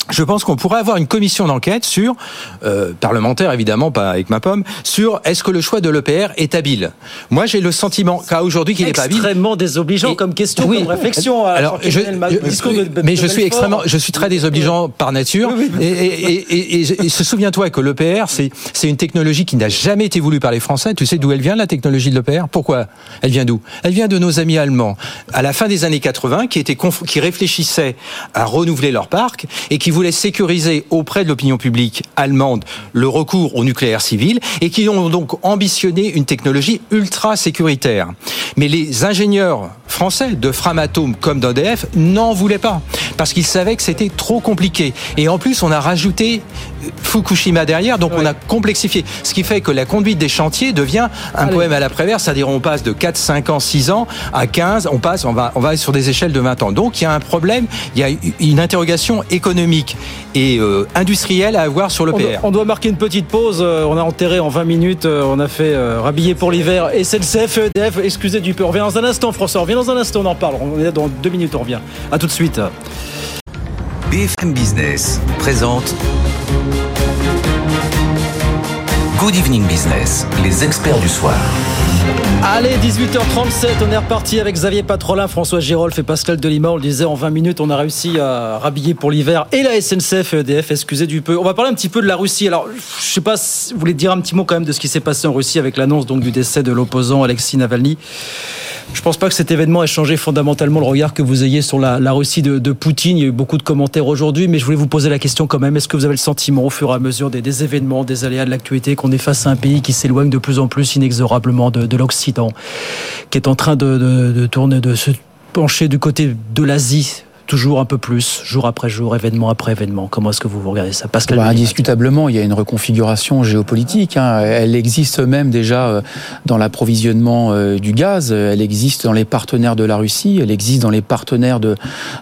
je pense qu'on pourrait avoir une commission d'enquête sur, euh, parlementaire évidemment, pas avec ma pomme, sur est-ce que le choix de l'EPR est habile Moi, j'ai le sentiment qu'à aujourd'hui qu'il n'est pas habile.
Extrêmement désobligeant comme question, comme réflexion.
Alors, je, mais je suis extrêmement, je suis très désobligeant par nature. et, et, et, se souviens-toi que l'EPR, c'est c'est une technologie qui n'a jamais été voulue par les Français. Tu sais d'où elle vient la technologie de l'EPR Pourquoi? Elle vient d'où? Elle vient de nos amis allemands à la fin des années 80, qui étaient qui réfléchissaient à renouveler leur parc et qui voulaient sécuriser auprès de l'opinion publique allemande le recours au nucléaire civil et qui ont donc ambitionné une technologie ultra sécuritaire. Mais les ingénieurs français de Framatome comme d'EDF n'en voulaient pas parce qu'ils savaient que c'était trop compliqué. Et en plus, on a rajouté Fukushima derrière, donc on a complexifié. Ce qui fait que la conduite des chantiers devient un poème à l'après-vert, c'est-à-dire on passe de 4, 5 ans, 6 ans à 15, on passe, on va, on va sur des échelles de 20 ans. Donc il y a un problème, il y a une interrogation économique et euh, industrielle à avoir sur le PR.
On doit marquer une petite pause, euh, on a enterré en 20 minutes, euh, on a fait rhabiller pour l'hiver SNCF, EDF, excusez du peu. On revient dans un instant François, on revient dans un instant, on en parle, on est dans deux minutes, on revient. À tout de suite.
BFM Business présente Good Evening Business, les experts du soir.
Allez, 18h37, on est reparti avec Xavier Patrolin, François Girolf et Pascal Delima. On le disait en 20 minutes, on a réussi à rhabiller pour l'hiver et la SNCF et EDF, excusez du peu. On va parler un petit peu de la Russie. Alors, je sais pas si vous voulez dire un petit mot quand même de ce qui s'est passé en Russie avec l'annonce donc du décès de l'opposant Alexis Navalny. Je pense pas que cet événement ait changé fondamentalement le regard que vous ayez sur la, Russie de, Poutine. Il y a eu beaucoup de commentaires aujourd'hui, mais je voulais vous poser la question quand même. Est-ce que vous avez le sentiment, au fur et à mesure des, événements, des aléas de l'actualité, qu'on est face à un pays qui s'éloigne de plus en plus inexorablement de, l'Occident, qui est en train de tourner, de se pencher du côté de l'Asie toujours un peu plus, jour après jour, événement après événement. Comment est-ce que vous regardez ça
Pascal bah, Indiscutablement, il y a une reconfiguration géopolitique. Hein. Elle existe même déjà euh, dans l'approvisionnement euh, du gaz. Elle existe dans les partenaires de la Russie. Elle existe dans les partenaires de,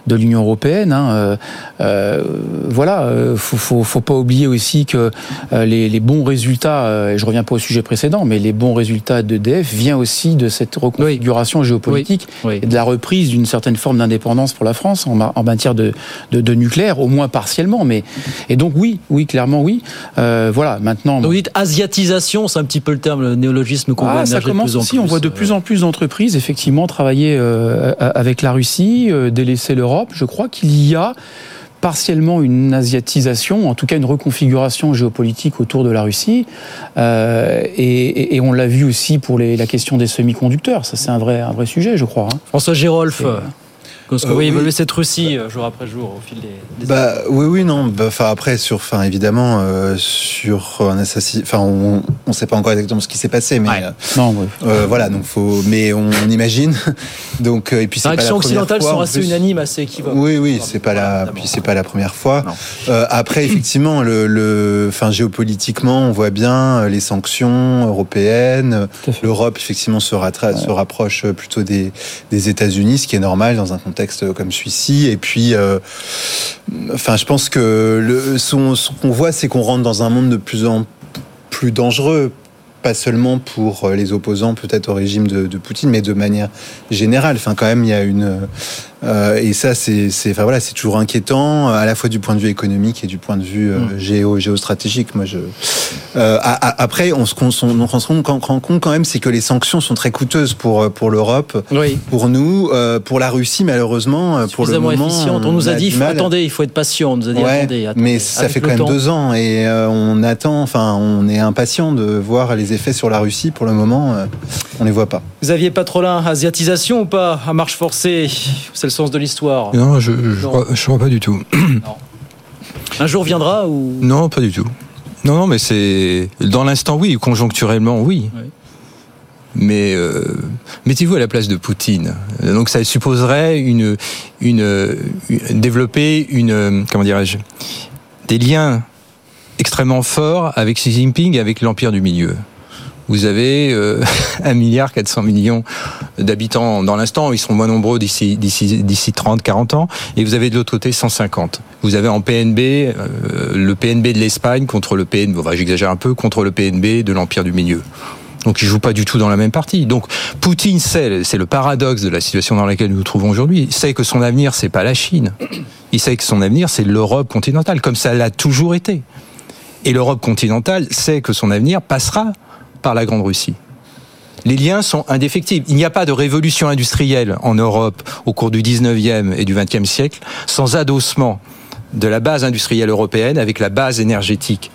de l'Union européenne. Hein. Euh, voilà, faut, faut, faut, pas oublier aussi que les, les, bons résultats, et je reviens pas au sujet précédent, mais les bons résultats d'EDF viennent aussi de cette reconfiguration géopolitique et de la reprise d'une certaine forme d'indépendance pour la France en, matière de, de, nucléaire, au moins partiellement. Mais et donc oui, oui, clairement oui. Euh, voilà. Maintenant.
vous dites asiatisation, c'est un petit peu le terme, le néologisme qu'on ah, voit
ça commence
de
aussi. On voit de plus en plus d'entreprises effectivement travailler euh, avec la Russie, euh, délaisser l'Europe. Je crois qu'il y a partiellement une asiatisation, en tout cas une reconfiguration géopolitique autour de la Russie. Euh, et, et, on l'a vu aussi pour les, la question des semi-conducteurs. Ça, c'est un vrai, un vrai sujet, je crois. Hein.
François Girolf. Parce que euh, oui, évoluer cette Russie euh, jour après jour au fil des.
bah oui, oui, non. Bah, enfin après, sur, enfin évidemment, euh, sur un assassin. Enfin, on ne sait pas encore exactement ce qui s'est passé, mais
non,
voilà. Donc faut, mais on, imagine. donc et puis c'est
pas la occidentales sont assez unanimes, assez équivoques.
Oui, oui, c'est pas la, puis c'est pas la première fois. après, effectivement, le, enfin géopolitiquement, on voit bien les sanctions européennes. L'Europe, effectivement, se, se rapproche plutôt des, des États-Unis, ce qui est normal dans un contexte comme celui-ci. Et puis, euh, enfin, je pense que le, ce qu'on voit, c'est qu'on rentre dans un monde de plus en plus dangereux pas seulement pour les opposants peut-être au régime de, de, Poutine, mais de manière générale. Enfin, quand même, il y a une euh, et ça, c'est, enfin voilà, c'est toujours inquiétant, à la fois du point de vue économique et du point de vue euh, mm. géo, géostratégique. Moi, je. Euh, après, on se, on, on se rend compte quand même, c'est que les sanctions sont très coûteuses pour pour l'Europe,
oui.
pour nous, pour la Russie, malheureusement, pour le moment.
Efficiente. On nous a, dit, attendez, il faut être patient. On nous a dit, attendez, attendez,
Mais ça fait quand même deux ans et on attend, enfin, on est impatient de voir les effets sur la Russie. Pour le moment, on les voit pas.
Vous aviez Patrolin, asiatisation ou pas à marche forcée sens de l'histoire
Non, je ne crois, pas du tout.
Un jour viendra ou
Non, pas du tout. Non, non, mais c'est dans l'instant oui, conjoncturellement oui. Mais euh, mettez-vous à la place de Poutine. Donc ça supposerait une, une, développer une comment dirais-je des liens extrêmement forts avec Xi Jinping et avec l'empire du milieu vous avez euh, 1 milliard 400 millions d'habitants dans l'instant, ils seront moins nombreux d'ici d'ici d'ici 30 40 ans et vous avez de l'autre côté 150. Vous avez en PNB euh, le PNB de l'Espagne contre le PNB, j'exagère un peu, contre le PNB de l'empire du milieu. Donc ils jouent pas du tout dans la même partie. Donc Poutine sait, c'est le paradoxe de la situation dans laquelle nous nous trouvons aujourd'hui, sait que son avenir c'est pas la Chine. Il sait que son avenir c'est l'Europe continentale comme ça l'a toujours été. Et l'Europe continentale sait que son avenir passera par la Grande Russie. Les liens sont indéfectibles. Il n'y a pas de révolution industrielle en Europe au cours du 19e et du 20e siècle sans adossement de la base industrielle européenne avec la base énergétique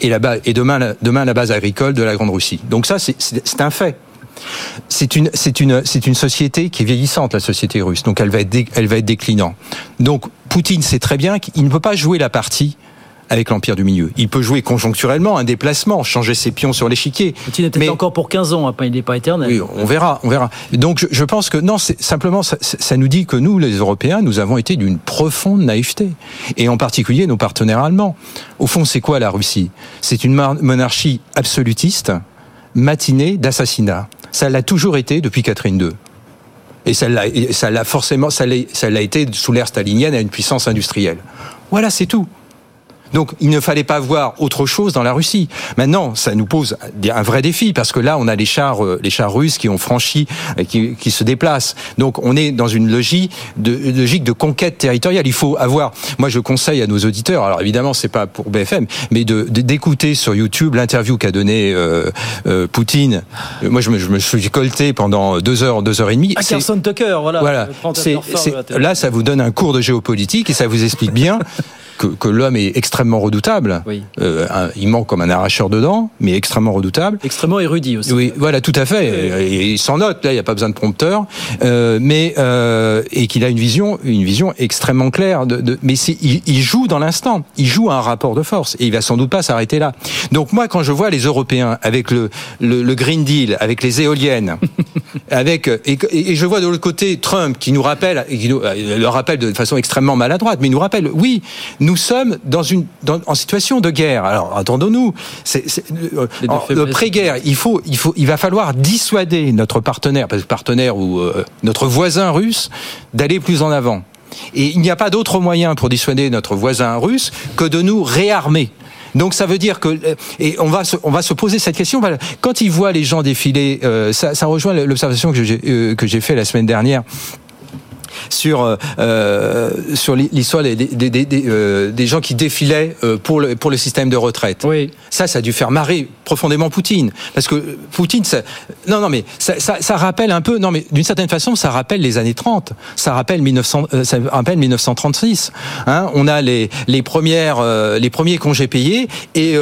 et, la base, et demain, demain la base agricole de la Grande Russie. Donc ça, c'est un fait. C'est une, une, une société qui est vieillissante, la société russe. Donc elle va être, elle va être déclinante. Donc Poutine sait très bien qu'il ne peut pas jouer la partie avec l'Empire du Milieu. Il peut jouer conjoncturellement, un déplacement, changer ses pions sur l'échiquier.
Il encore pour 15 ans, il n'est pas éternel.
Oui, on verra, on verra. Donc je, pense que non, c'est simplement ça, ça, nous dit que nous, les Européens, nous avons été d'une profonde naïveté, et en particulier nos partenaires allemands. Au fond, c'est quoi la Russie? C'est une monarchie absolutiste, matinée d'assassinats. Ça l'a toujours été depuis Catherine II. Et ça l'a forcément, ça l'a été sous l'ère stalinienne à une puissance industrielle. Voilà, c'est tout. Donc il ne fallait pas voir autre chose dans la Russie. Maintenant, ça nous pose un vrai défi parce que là, on a les chars, euh, les chars russes qui ont franchi, qui, qui se déplacent. Donc on est dans une logique de, logique de conquête territoriale. Il faut avoir. Moi, je conseille à nos auditeurs. Alors évidemment, c'est pas pour BFM, mais de d'écouter sur YouTube l'interview qu'a donné euh, euh, Poutine. Moi, je me, je me, suis colté pendant deux heures, deux heures et demie.
Ah, Carson Tucker, voilà.
Voilà. là, ça vous donne un cours de géopolitique et ça vous explique bien que, l'homme est extrêmement redoutable. Euh, il manque comme un arracheur de dents, mais extrêmement redoutable.
Extrêmement érudit aussi.
Oui, voilà, tout à fait. Et, il s'en note. Là, il n'y a pas besoin de prompteur, euh, mais euh, et qu'il a une vision, une vision extrêmement claire. De, de mais il, il, joue dans l'instant. Il joue à un rapport de force et il va sans doute pas s'arrêter là. Donc moi, quand je vois les Européens avec le, le, le Green Deal, avec les éoliennes, avec et, et, je vois de l'autre côté Trump qui nous rappelle, qui nous, le rappelle de façon extrêmement maladroite, mais il nous rappelle, oui, nous nous sommes dans une, en situation de guerre. Alors, attendons-nous. Euh, le pré-guerre, il faut, il faut, il va falloir dissuader notre partenaire, partenaire ou euh, notre voisin russe, d'aller plus en avant. Et il n'y a pas d'autre moyen pour dissuader notre voisin russe que de nous réarmer. Donc ça veut dire que euh, et on va se, on va se poser cette question. Quand il voit les gens défiler, ça, ça, rejoint l'observation que j'ai que j'ai fait la semaine dernière sur euh, euh, sur l'histoire des, des, des, euh, des, gens qui défilaient pour le pour le système de retraite.
Oui.
Ça, ça a dû faire marrer profondément Poutine, parce que Poutine, ça, non, non, mais ça, rappelle un peu, non, mais d'une certaine façon, ça rappelle les années 30, ça rappelle 1900, ça rappelle 1936. Hein, on a les premières les premiers congés payés et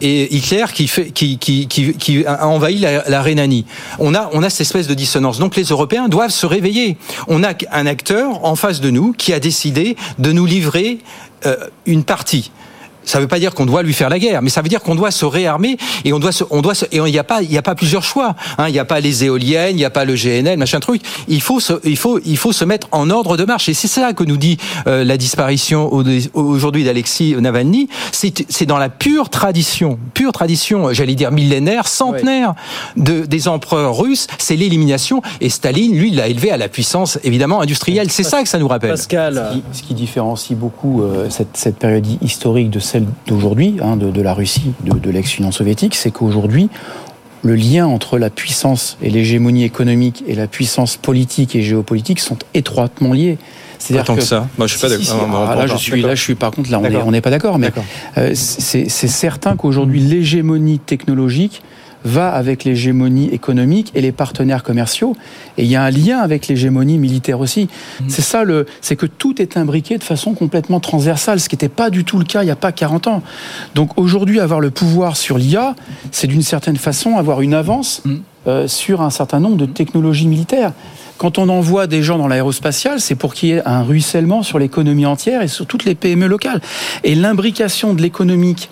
et Hitler qui fait qui qui qui, qui a envahi la, la Rhénanie. On a on a cette espèce de dissonance. Donc les Européens doivent se réveiller. On a un acteur en face de nous qui a décidé de nous livrer euh, une partie. Ça ne veut pas dire qu'on doit lui faire la guerre, mais ça veut dire qu'on doit se réarmer et on doit se, on doit se, et il n'y a pas, il y a pas plusieurs choix. Hein. Il n'y a pas les éoliennes, il n'y a pas le GNL, machin truc. Il faut se, il faut, il faut se mettre en ordre de marche. Et c'est ça que nous dit euh, la disparition aujourd'hui d'Alexis Navalny. C'est dans la pure tradition, pure tradition, j'allais dire millénaire, centenaire de, des empereurs russes. C'est l'élimination. Et Staline, lui, l'a élevé à la puissance évidemment industrielle. C'est ça que ça nous rappelle.
Pascal, ce qui, ce qui différencie beaucoup euh, cette, cette période historique de celle d'aujourd'hui, hein, de, la Russie, de, l'ex-Union soviétique, c'est qu'aujourd'hui, le lien entre la puissance et l'hégémonie économique et la puissance politique et géopolitique sont étroitement liés.
C'est-à-dire que, ça. Moi, je suis pas d'accord.
Ah, là, je suis, là, je suis. Par contre, là, on n'est pas d'accord. Mais euh, c'est certain qu'aujourd'hui, l'hégémonie technologique va avec l'hégémonie économique et les partenaires commerciaux. Et il y a un lien avec l'hégémonie militaire aussi. Mmh. C'est ça, le, c'est que tout est imbriqué de façon complètement transversale, ce qui n'était pas du tout le cas il n'y a pas 40 ans. Donc aujourd'hui, avoir le pouvoir sur l'IA, c'est d'une certaine façon avoir une avance mmh. euh, sur un certain nombre de technologies militaires. Quand on envoie des gens dans l'aérospatial, c'est pour qu'il y ait un ruissellement sur l'économie entière et sur toutes les PME locales. Et l'imbrication de l'économique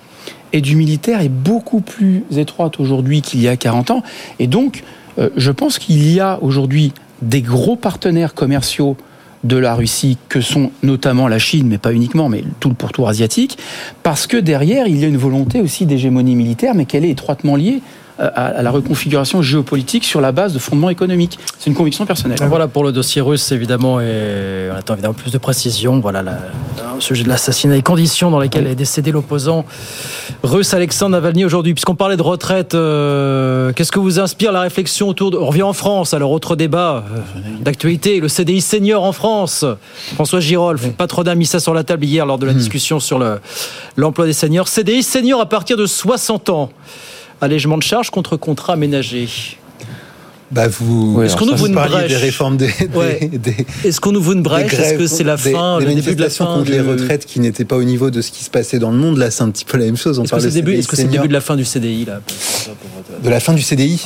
et du militaire est beaucoup plus étroite aujourd'hui qu'il y a 40 ans. Et donc, euh, je pense qu'il y a aujourd'hui des gros partenaires commerciaux de la Russie, que sont notamment la Chine, mais pas uniquement, mais tout le pourtour asiatique, parce que derrière, il y a une volonté aussi d'hégémonie militaire, mais qu'elle est étroitement liée à la reconfiguration géopolitique sur la base de fondements économiques. C'est une conviction personnelle.
Voilà pour le dossier russe, évidemment, et on attend évidemment plus de précisions. Voilà le sujet de l'assassinat, les conditions dans lesquelles est décédé l'opposant russe Alexandre Navalny aujourd'hui. Puisqu'on parlait de retraite, euh, qu'est-ce que vous inspire la réflexion autour de... On revient en France, alors autre débat euh, d'actualité, le CDI senior en France. François Girol, pas trop mis ça sur la table hier lors de la hmm. discussion sur l'emploi des seniors. CDI senior à partir de 60 ans allègement de charges contre contrat aménagé.
Bah vous.
Est-ce qu'on ouvre une brèche
des réformes des.
Est-ce qu'on ouvre une brèche? Est-ce que c'est la fin,
le début de la fin contre les retraites qui n'étaient pas au niveau de ce qui se passait dans le monde Là, c'est un petit peu la même chose.
Est-ce que c'est début, est -ce le début de la fin du CDI là?
De la fin du CDI.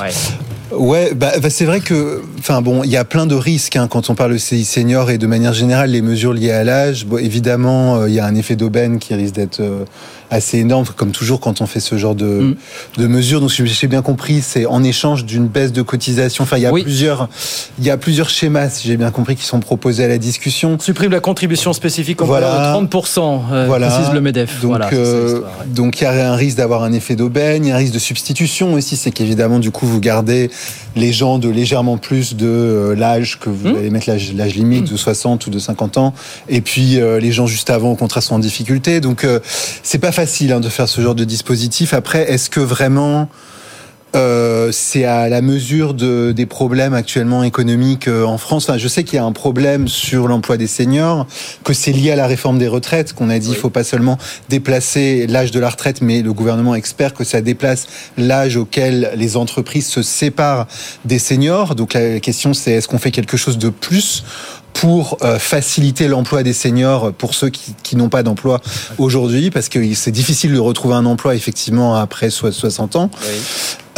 Ouais, bah, bah, c'est vrai que, enfin bon, il y a plein de risques hein, quand on parle de CDI senior et de manière générale les mesures liées à l'âge. Bon, évidemment, euh, il y a un effet d'aubaine qui risque d'être euh, assez énorme, comme toujours quand on fait ce genre de, mm. de mesures. Donc, si j'ai bien compris, c'est en échange d'une baisse de cotisation. Enfin, il y a plusieurs, il y a plusieurs schémas, si j'ai bien compris, qui sont proposés à la discussion.
Supprime la contribution spécifique en valeur de 30%, euh, voilà. précise le Medef.
Donc,
voilà,
euh, donc il y a un risque d'avoir un effet d'aubaine, il y a un risque de substitution aussi, c'est qu'évidemment, du coup, vous gardez les gens de légèrement plus de l'âge que vous hmm. allez mettre l'âge limite de 60 ou de 50 ans, et puis les gens juste avant au contraire sont en difficulté. Donc c'est pas facile hein, de faire ce genre de dispositif. Après, est-ce que vraiment euh, c'est à la mesure de, des problèmes actuellement économiques euh, en France. Enfin, je sais qu'il y a un problème sur l'emploi des seniors, que c'est lié à la réforme des retraites, qu'on a dit il faut pas seulement déplacer l'âge de la retraite, mais le gouvernement espère que ça déplace l'âge auquel les entreprises se séparent des seniors. Donc la question c'est est-ce qu'on fait quelque chose de plus pour euh, faciliter l'emploi des seniors pour ceux qui, qui n'ont pas d'emploi aujourd'hui, parce que c'est difficile de retrouver un emploi effectivement après 60 ans. Oui.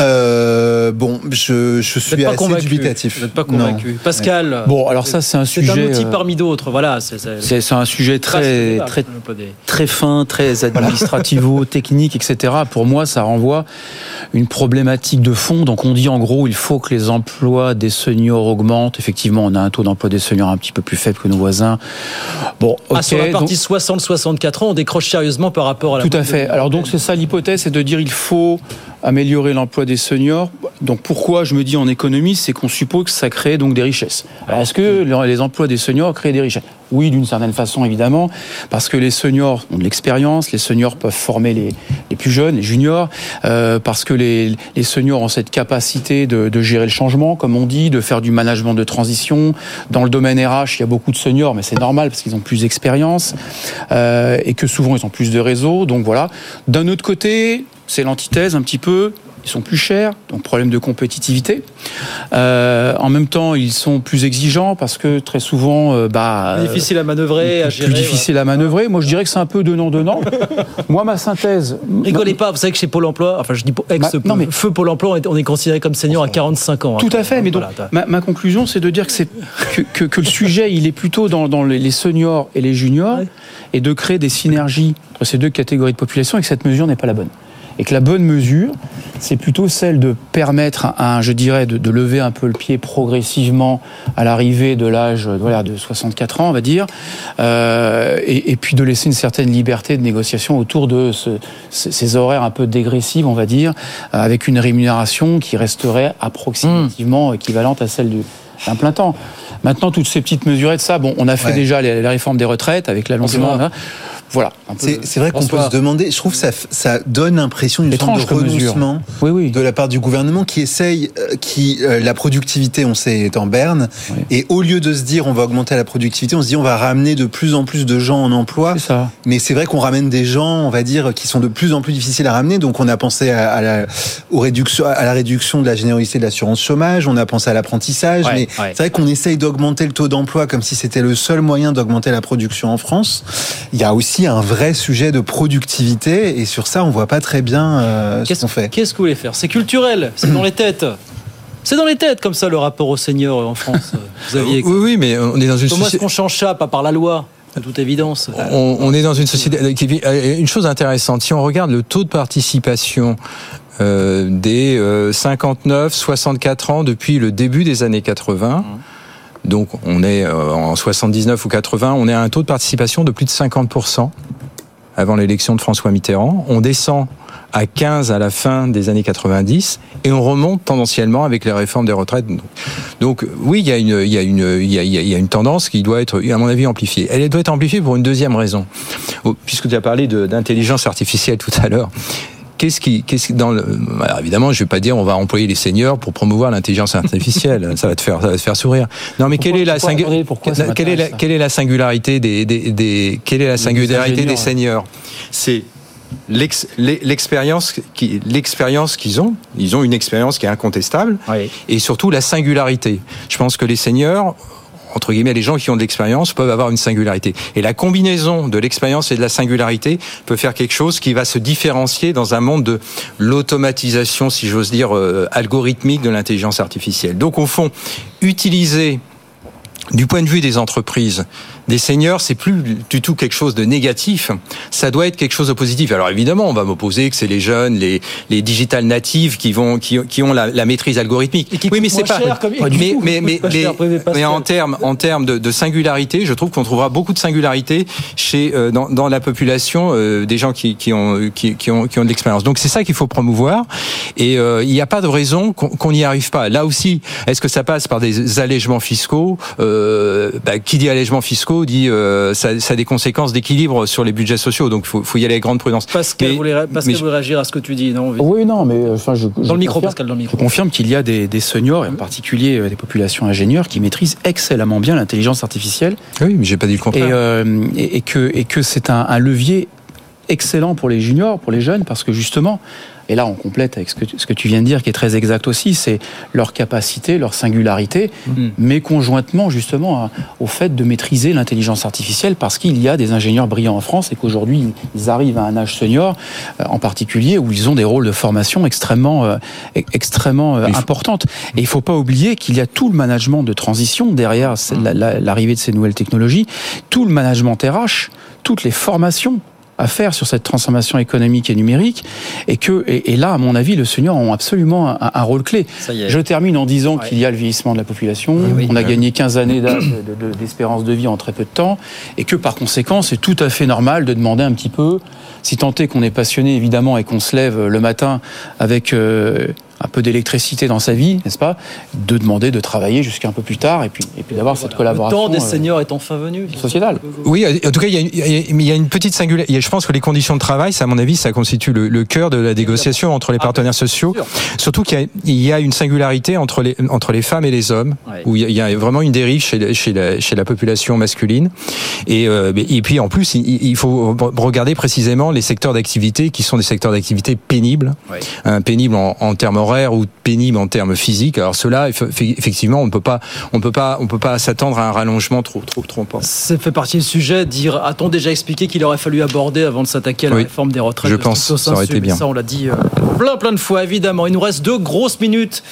Euh, bon, je, je suis
pas
assez
convaincu.
dubitatif.
Vous n'êtes pas convaincu. Pascal.
Bon, alors ça, c'est un sujet.
C'est un outil euh, parmi d'autres. Voilà.
C'est un sujet très, très, très fin, très administrativo, technique, etc. Pour moi, ça renvoie une problématique de fond. Donc, on dit en gros, il faut que les emplois des seniors augmentent. Effectivement, on a un taux d'emploi des seniors un petit peu plus faible que nos voisins.
Bon, ah, sur la partie 60-64 ans, on décroche sérieusement par rapport à la.
Tout à fait. Alors donc, c'est ça l'hypothèse, c'est de dire il faut améliorer l'emploi des seniors. Donc pourquoi je me dis en économie, c'est qu'on suppose que ça crée donc des richesses. Est-ce que les emplois des seniors créent des richesses? Oui, d'une certaine façon évidemment, parce que les seniors ont de l'expérience, les seniors peuvent former les, plus jeunes, les juniors, euh, parce que les, seniors ont cette capacité de, de, gérer le changement, comme on dit, de faire du management de transition. Dans le domaine RH, il y a beaucoup de seniors, mais c'est normal parce qu'ils ont plus d'expérience euh, et que souvent ils ont plus de réseaux. Donc voilà. D'un autre côté, c'est l'antithèse un petit peu. Ils sont plus chers, donc problème de compétitivité. Euh, en même temps, ils sont plus exigeants parce que très souvent, euh, bah,
difficile à manœuvrer,
à gérer. Plus difficile à manœuvrer. Moi, je dirais que c'est un peu donnant donnant. Moi, ma synthèse.
Rigolez pas. Vous savez que chez Pôle Emploi, enfin, je dis ex non, mais, feu Pôle Emploi, on est considéré comme senior à 45 ans.
Tout à fait. Mais donc, ma, conclusion, c'est de dire que c'est que, que, le sujet, il est plutôt dans, dans les seniors et les juniors, et de créer des synergies entre ces deux catégories de population, et que cette mesure n'est pas la bonne et que la bonne mesure, c'est plutôt celle de permettre, à, je dirais, de, lever un peu le pied progressivement à l'arrivée de l'âge voilà, de 64 ans, on va dire, euh, et, puis de laisser une certaine liberté de négociation autour de ces horaires un peu dégressifs, on va dire, avec une rémunération qui resterait approximativement équivalente à celle d'un plein temps. Maintenant, toutes ces petites mesurettes, ça, bon, on a fait déjà les, réformes des retraites avec l'allongement. Voilà.
C'est vrai qu'on peut se demander, je trouve que ça, ça donne l'impression d'une forme de renoncement
oui, oui.
de la part du gouvernement qui essaye, euh, qui euh, la productivité, on sait, est en berne, et au lieu de se dire on va augmenter la productivité, on se dit on va ramener de plus en plus de gens en emploi.
Ça.
Mais c'est vrai qu'on ramène des gens, on va dire, qui sont de plus en plus difficiles à ramener. Donc on a pensé à, la, aux réduction, à la réduction de la générosité de l'assurance chômage, on a pensé à l'apprentissage, mais c'est vrai qu'on essaye d'augmenter le taux d'emploi comme si c'était le seul moyen d'augmenter la production en France. Il y a aussi un vrai sujet de productivité et sur ça, on voit pas très bien euh, ce qu'on fait.
Qu'est-ce que vous voulez faire? C'est culturel, c'est dans les têtes. C'est dans les têtes comme ça le rapport au Seigneur en France. Vous
aviez... Oui, oui, mais on est dans une
Comment est-ce qu'on change ça Pas par la loi de toute évidence.
On, est dans une société qui vit euh, une chose intéressante. Si on regarde le taux de participation euh, des 59, 64 ans depuis le début des années 80. Donc on est euh, en 79 ou 80, on est à un taux de participation de plus de 50% avant l'élection de François Mitterrand. On descend à 15 à la fin des années 90 et on remonte tendanciellement avec les réformes des retraites. Donc oui, il y a une, il y a une, tendance qui doit être, à mon avis, amplifiée. Elle doit être amplifiée pour une deuxième raison. Puisque tu as parlé d'intelligence artificielle tout à l'heure, qu'est-ce qui, qu'est-ce dans le, alors évidemment, je vais pas dire on va employer les seniors pour promouvoir l'intelligence artificielle. ça va te faire, ça va te faire sourire. Non, mais quelle est la, quelle est la, quelle est la singularité des, des, des quelle est la singularité des seniors? C'est l'expérience qui l'expérience qu'ils ont. Ils ont une expérience qui est incontestable. Et surtout la singularité. Je pense que les seniors entre guillemets, les gens qui ont de l'expérience peuvent avoir une singularité. Et la combinaison de l'expérience et de la singularité peut faire quelque chose qui va se différencier dans un monde de l'automatisation, si j'ose dire, euh, algorithmique de l'intelligence artificielle. Donc, au fond, utiliser du point de vue des entreprises, des seniors, c'est plus du tout quelque chose de négatif. Ça doit être quelque chose de positif. Alors évidemment, on va m'opposer que c'est les jeunes, les, les digital natives qui vont, qui, qui ont la, la, maîtrise algorithmique.
oui, mais c'est pas.
mais, mais, mais, mais, en termes, en termes de, de singularité, je trouve qu'on trouvera beaucoup de singularité chez euh, dans, dans, la population euh, des gens qui, qui ont qui, qui ont qui ont de l'expérience. Donc c'est ça qu'il faut promouvoir. Et il n'y a pas de raison qu'on n'y arrive pas. Là aussi, est-ce que ça passe par des allègements fiscaux? Bah, Qui dit allègements fiscaux dit ça, ça, a des conséquences d'équilibre sur les budgets sociaux. Donc, il faut, faut, y aller avec grande prudence.
Pascal, vous voulez, réagir à ce que tu dis non
Oui, non, mais enfin, je,
dans le micro, Pascal, dans le micro.
Je confirme qu'il y a des, des seniors, et en particulier des populations ingénieurs, qui maîtrisent excellemment bien l'intelligence artificielle.
Oui, mais j'ai pas dit le contraire.
Et, euh, et, que, et que c'est un, un levier excellent pour les juniors, pour les jeunes, parce que justement, et là on complète avec ce que, ce que tu viens de dire qui est très exact aussi, c'est leur capacité, leur singularité, mm. mais conjointement justement au fait de maîtriser l'intelligence artificielle parce qu'il y a des ingénieurs brillants en France et qu'aujourd'hui ils arrivent à un âge senior euh, en particulier où ils ont des rôles de formation extrêmement, euh, extrêmement euh, importantes. Et il ne faut pas oublier qu'il y a tout le management de transition derrière l'arrivée de ces nouvelles technologies, tout le management RH, toutes les formations à faire sur cette transformation économique et numérique, et que et, là, à mon avis, le senior ont absolument un, rôle clé. Je termine en disant qu'il y a le vieillissement de la population. On a gagné 15 années d'espérance de, vie en très peu de temps, et que par conséquent, c'est tout à fait normal de demander un petit peu, si tant est qu'on est passionné évidemment et qu'on se lève le matin avec euh, un peu d'électricité dans sa vie, n'est-ce pas De demander de travailler jusqu'à un peu plus tard et puis, et puis d'avoir cette collaboration.
Le temps des euh, seniors est enfin venu.
Sociétale.
Oui, en tout cas, il y a, il y a une petite singularité. Je pense que les conditions de travail, ça, à mon avis, ça constitue le, cœur de la négociation entre les ah, partenaires sociaux. Surtout qu'il y, a une singularité entre les, entre les femmes et les hommes, où il y, a, vraiment une dérive chez, chez, la, chez la population masculine. Et, euh, et puis, en plus, il, faut regarder précisément les secteurs d'activité qui sont des secteurs d'activité pénibles. Hein, pénibles en, en termes ou pénible en termes physiques. Alors cela, effectivement, on ne peut pas, on peut pas, on peut pas s'attendre à un rallongement trop, trop, trop important.
Ça fait partie du sujet. Dire, a-t-on déjà expliqué qu'il aurait fallu aborder avant de s'attaquer à la réforme des retraites
Je pense, ça aurait été bien.
Ça, on l'a dit euh, plein, plein de fois, évidemment. Il nous reste deux grosses minutes.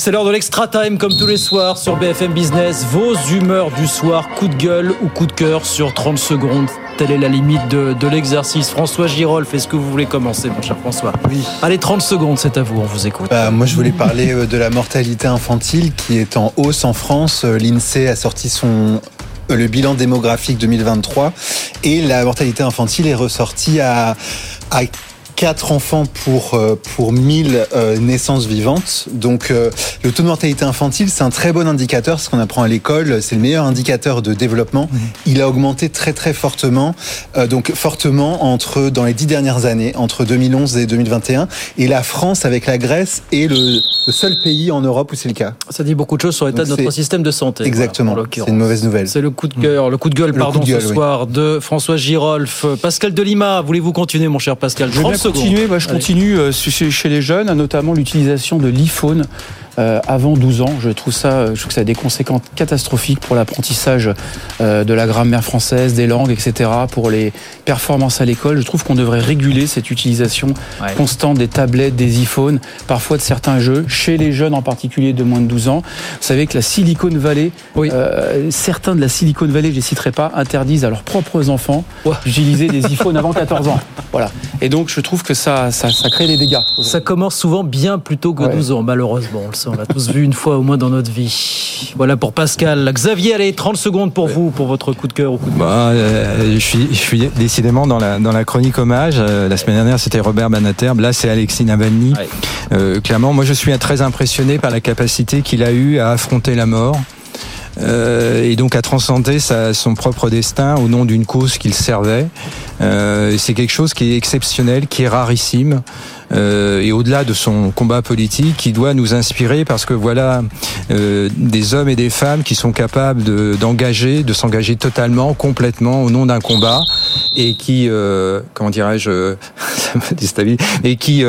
C'est l'heure de l'extra time comme tous les soirs sur BFM Business. Vos humeurs du soir, coup de gueule ou coup de cœur sur 30 secondes. Telle est la limite de, l'exercice. François Girol, faites ce que vous voulez commencer, mon cher François. Oui. Allez, 30 secondes, c'est à vous, on vous écoute.
Bah, moi, je voulais parler euh, de la mortalité infantile qui est en hausse en France. Euh, L'INSEE a sorti son euh, le bilan démographique 2023 et la mortalité infantile est ressortie à, à 4 enfants pour, euh, pour 1000 euh, naissances vivantes. Donc euh, le taux de mortalité infantile, c'est un très bon indicateur, ce qu'on apprend à l'école, c'est le meilleur indicateur de développement. Il a augmenté très très fortement, donc fortement entre dans les dix dernières années, entre 2011 et 2021. Et la France, avec la Grèce, est le, seul pays en Europe où c'est le cas.
Ça dit beaucoup de choses sur l'état de notre système de santé.
Exactement, c'est une mauvaise nouvelle.
C'est le coup de cœur, le coup de gueule, pardon, ce soir de François Girolf. Pascal Delima, voulez-vous continuer, mon cher Pascal?
Continuer, bah, je continue euh, chez les jeunes, notamment l'utilisation de l'iPhone avant 12 ans. Je trouve ça, je trouve que ça a des conséquences catastrophiques pour l'apprentissage euh, de la grammaire française, des langues, etc. Pour les performances à l'école, je trouve qu'on devrait réguler cette utilisation constante des tablettes, des iPhones, parfois de certains jeux, chez les jeunes en particulier de moins de 12 ans. Vous savez que la Silicon Valley, euh, certains de la Silicon Valley, je les citerai pas, interdisent à leurs propres enfants d'utiliser des iPhones avant 14 ans. Voilà. Et donc je trouve que ça, ça, ça crée des dégâts.
Ça commence souvent bien plus tôt que 12 ans, malheureusement. On le on l'a tous vu une fois au moins dans notre vie. Voilà pour Pascal. Xavier, allez, 30 secondes pour vous, pour votre coup de cœur ou coup de
bah, euh, je, suis, je suis décidément dans la, dans la chronique hommage. Euh, la semaine dernière, c'était Robert Banater. Là, c'est Alexis Navalny. Euh, clairement, moi, je suis très impressionné par la capacité qu'il a eu à affronter la mort. Et donc à transcender sa, son propre destin au nom d'une cause qu'il servait. c'est quelque chose qui est exceptionnel, qui est rarissime. Euh, et au-delà de son combat politique, qui doit nous inspirer parce que voilà euh, des hommes et des femmes qui sont capables d'engager, de, s'engager totalement, complètement au nom d'un combat et qui, euh, comment dirais-je, déstabilise, et qui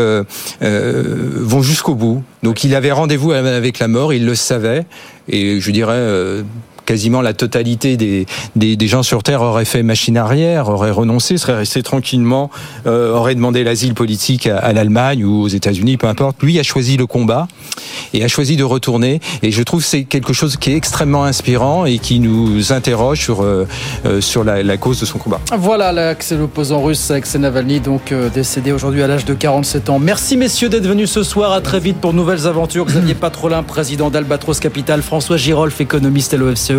vont jusqu'au bout. Donc il avait rendez-vous avec la mort, il le savait, et je dirais quasiment la totalité des, gens sur Terre auraient fait machine arrière, auraient renoncé, seraient restés tranquillement, euh, auraient demandé l'asile politique à, l'Allemagne ou aux États-Unis, peu importe. Lui a choisi le combat et a choisi de retourner. Et je trouve que c'est quelque chose qui est extrêmement inspirant et qui nous interroge sur, euh, euh, la, cause de son combat.
Voilà l'opposant russe Alexei Navalny, donc décédé aujourd'hui à l'âge de 47 ans. Merci messieurs d'être venus ce soir. À très vite pour nouvelles aventures. Xavier Patrolin, président d'Albatros Capital, François Girolf, économiste à l'OFCE.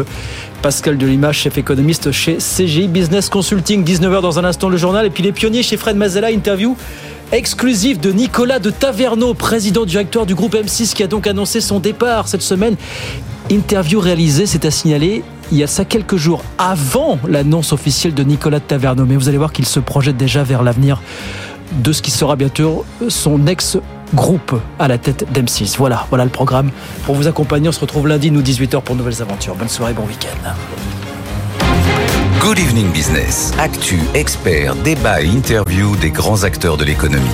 Pascal Delima, chef économiste chez CGI Business Consulting. 19h dans un instant le journal. Et puis les pionniers chez Fred Mazella, interview exclusive de Nicolas de Taverneau, président directeur du groupe M6, qui a donc annoncé son départ cette semaine. Interview réalisée, c'est à signaler, il y a ça quelques jours avant l'annonce officielle de Nicolas de Taverneau. Mais vous allez voir qu'il se projette déjà vers l'avenir de ce qui sera bientôt son ex-groupe à la tête d'M6. Voilà, voilà le programme. Pour vous accompagner, on se retrouve lundi, nous 18h pour de nouvelles aventures. Bonne soirée, bon week-end.
Good Evening Business. Actu, experts, débat et interview des grands acteurs de l'économie.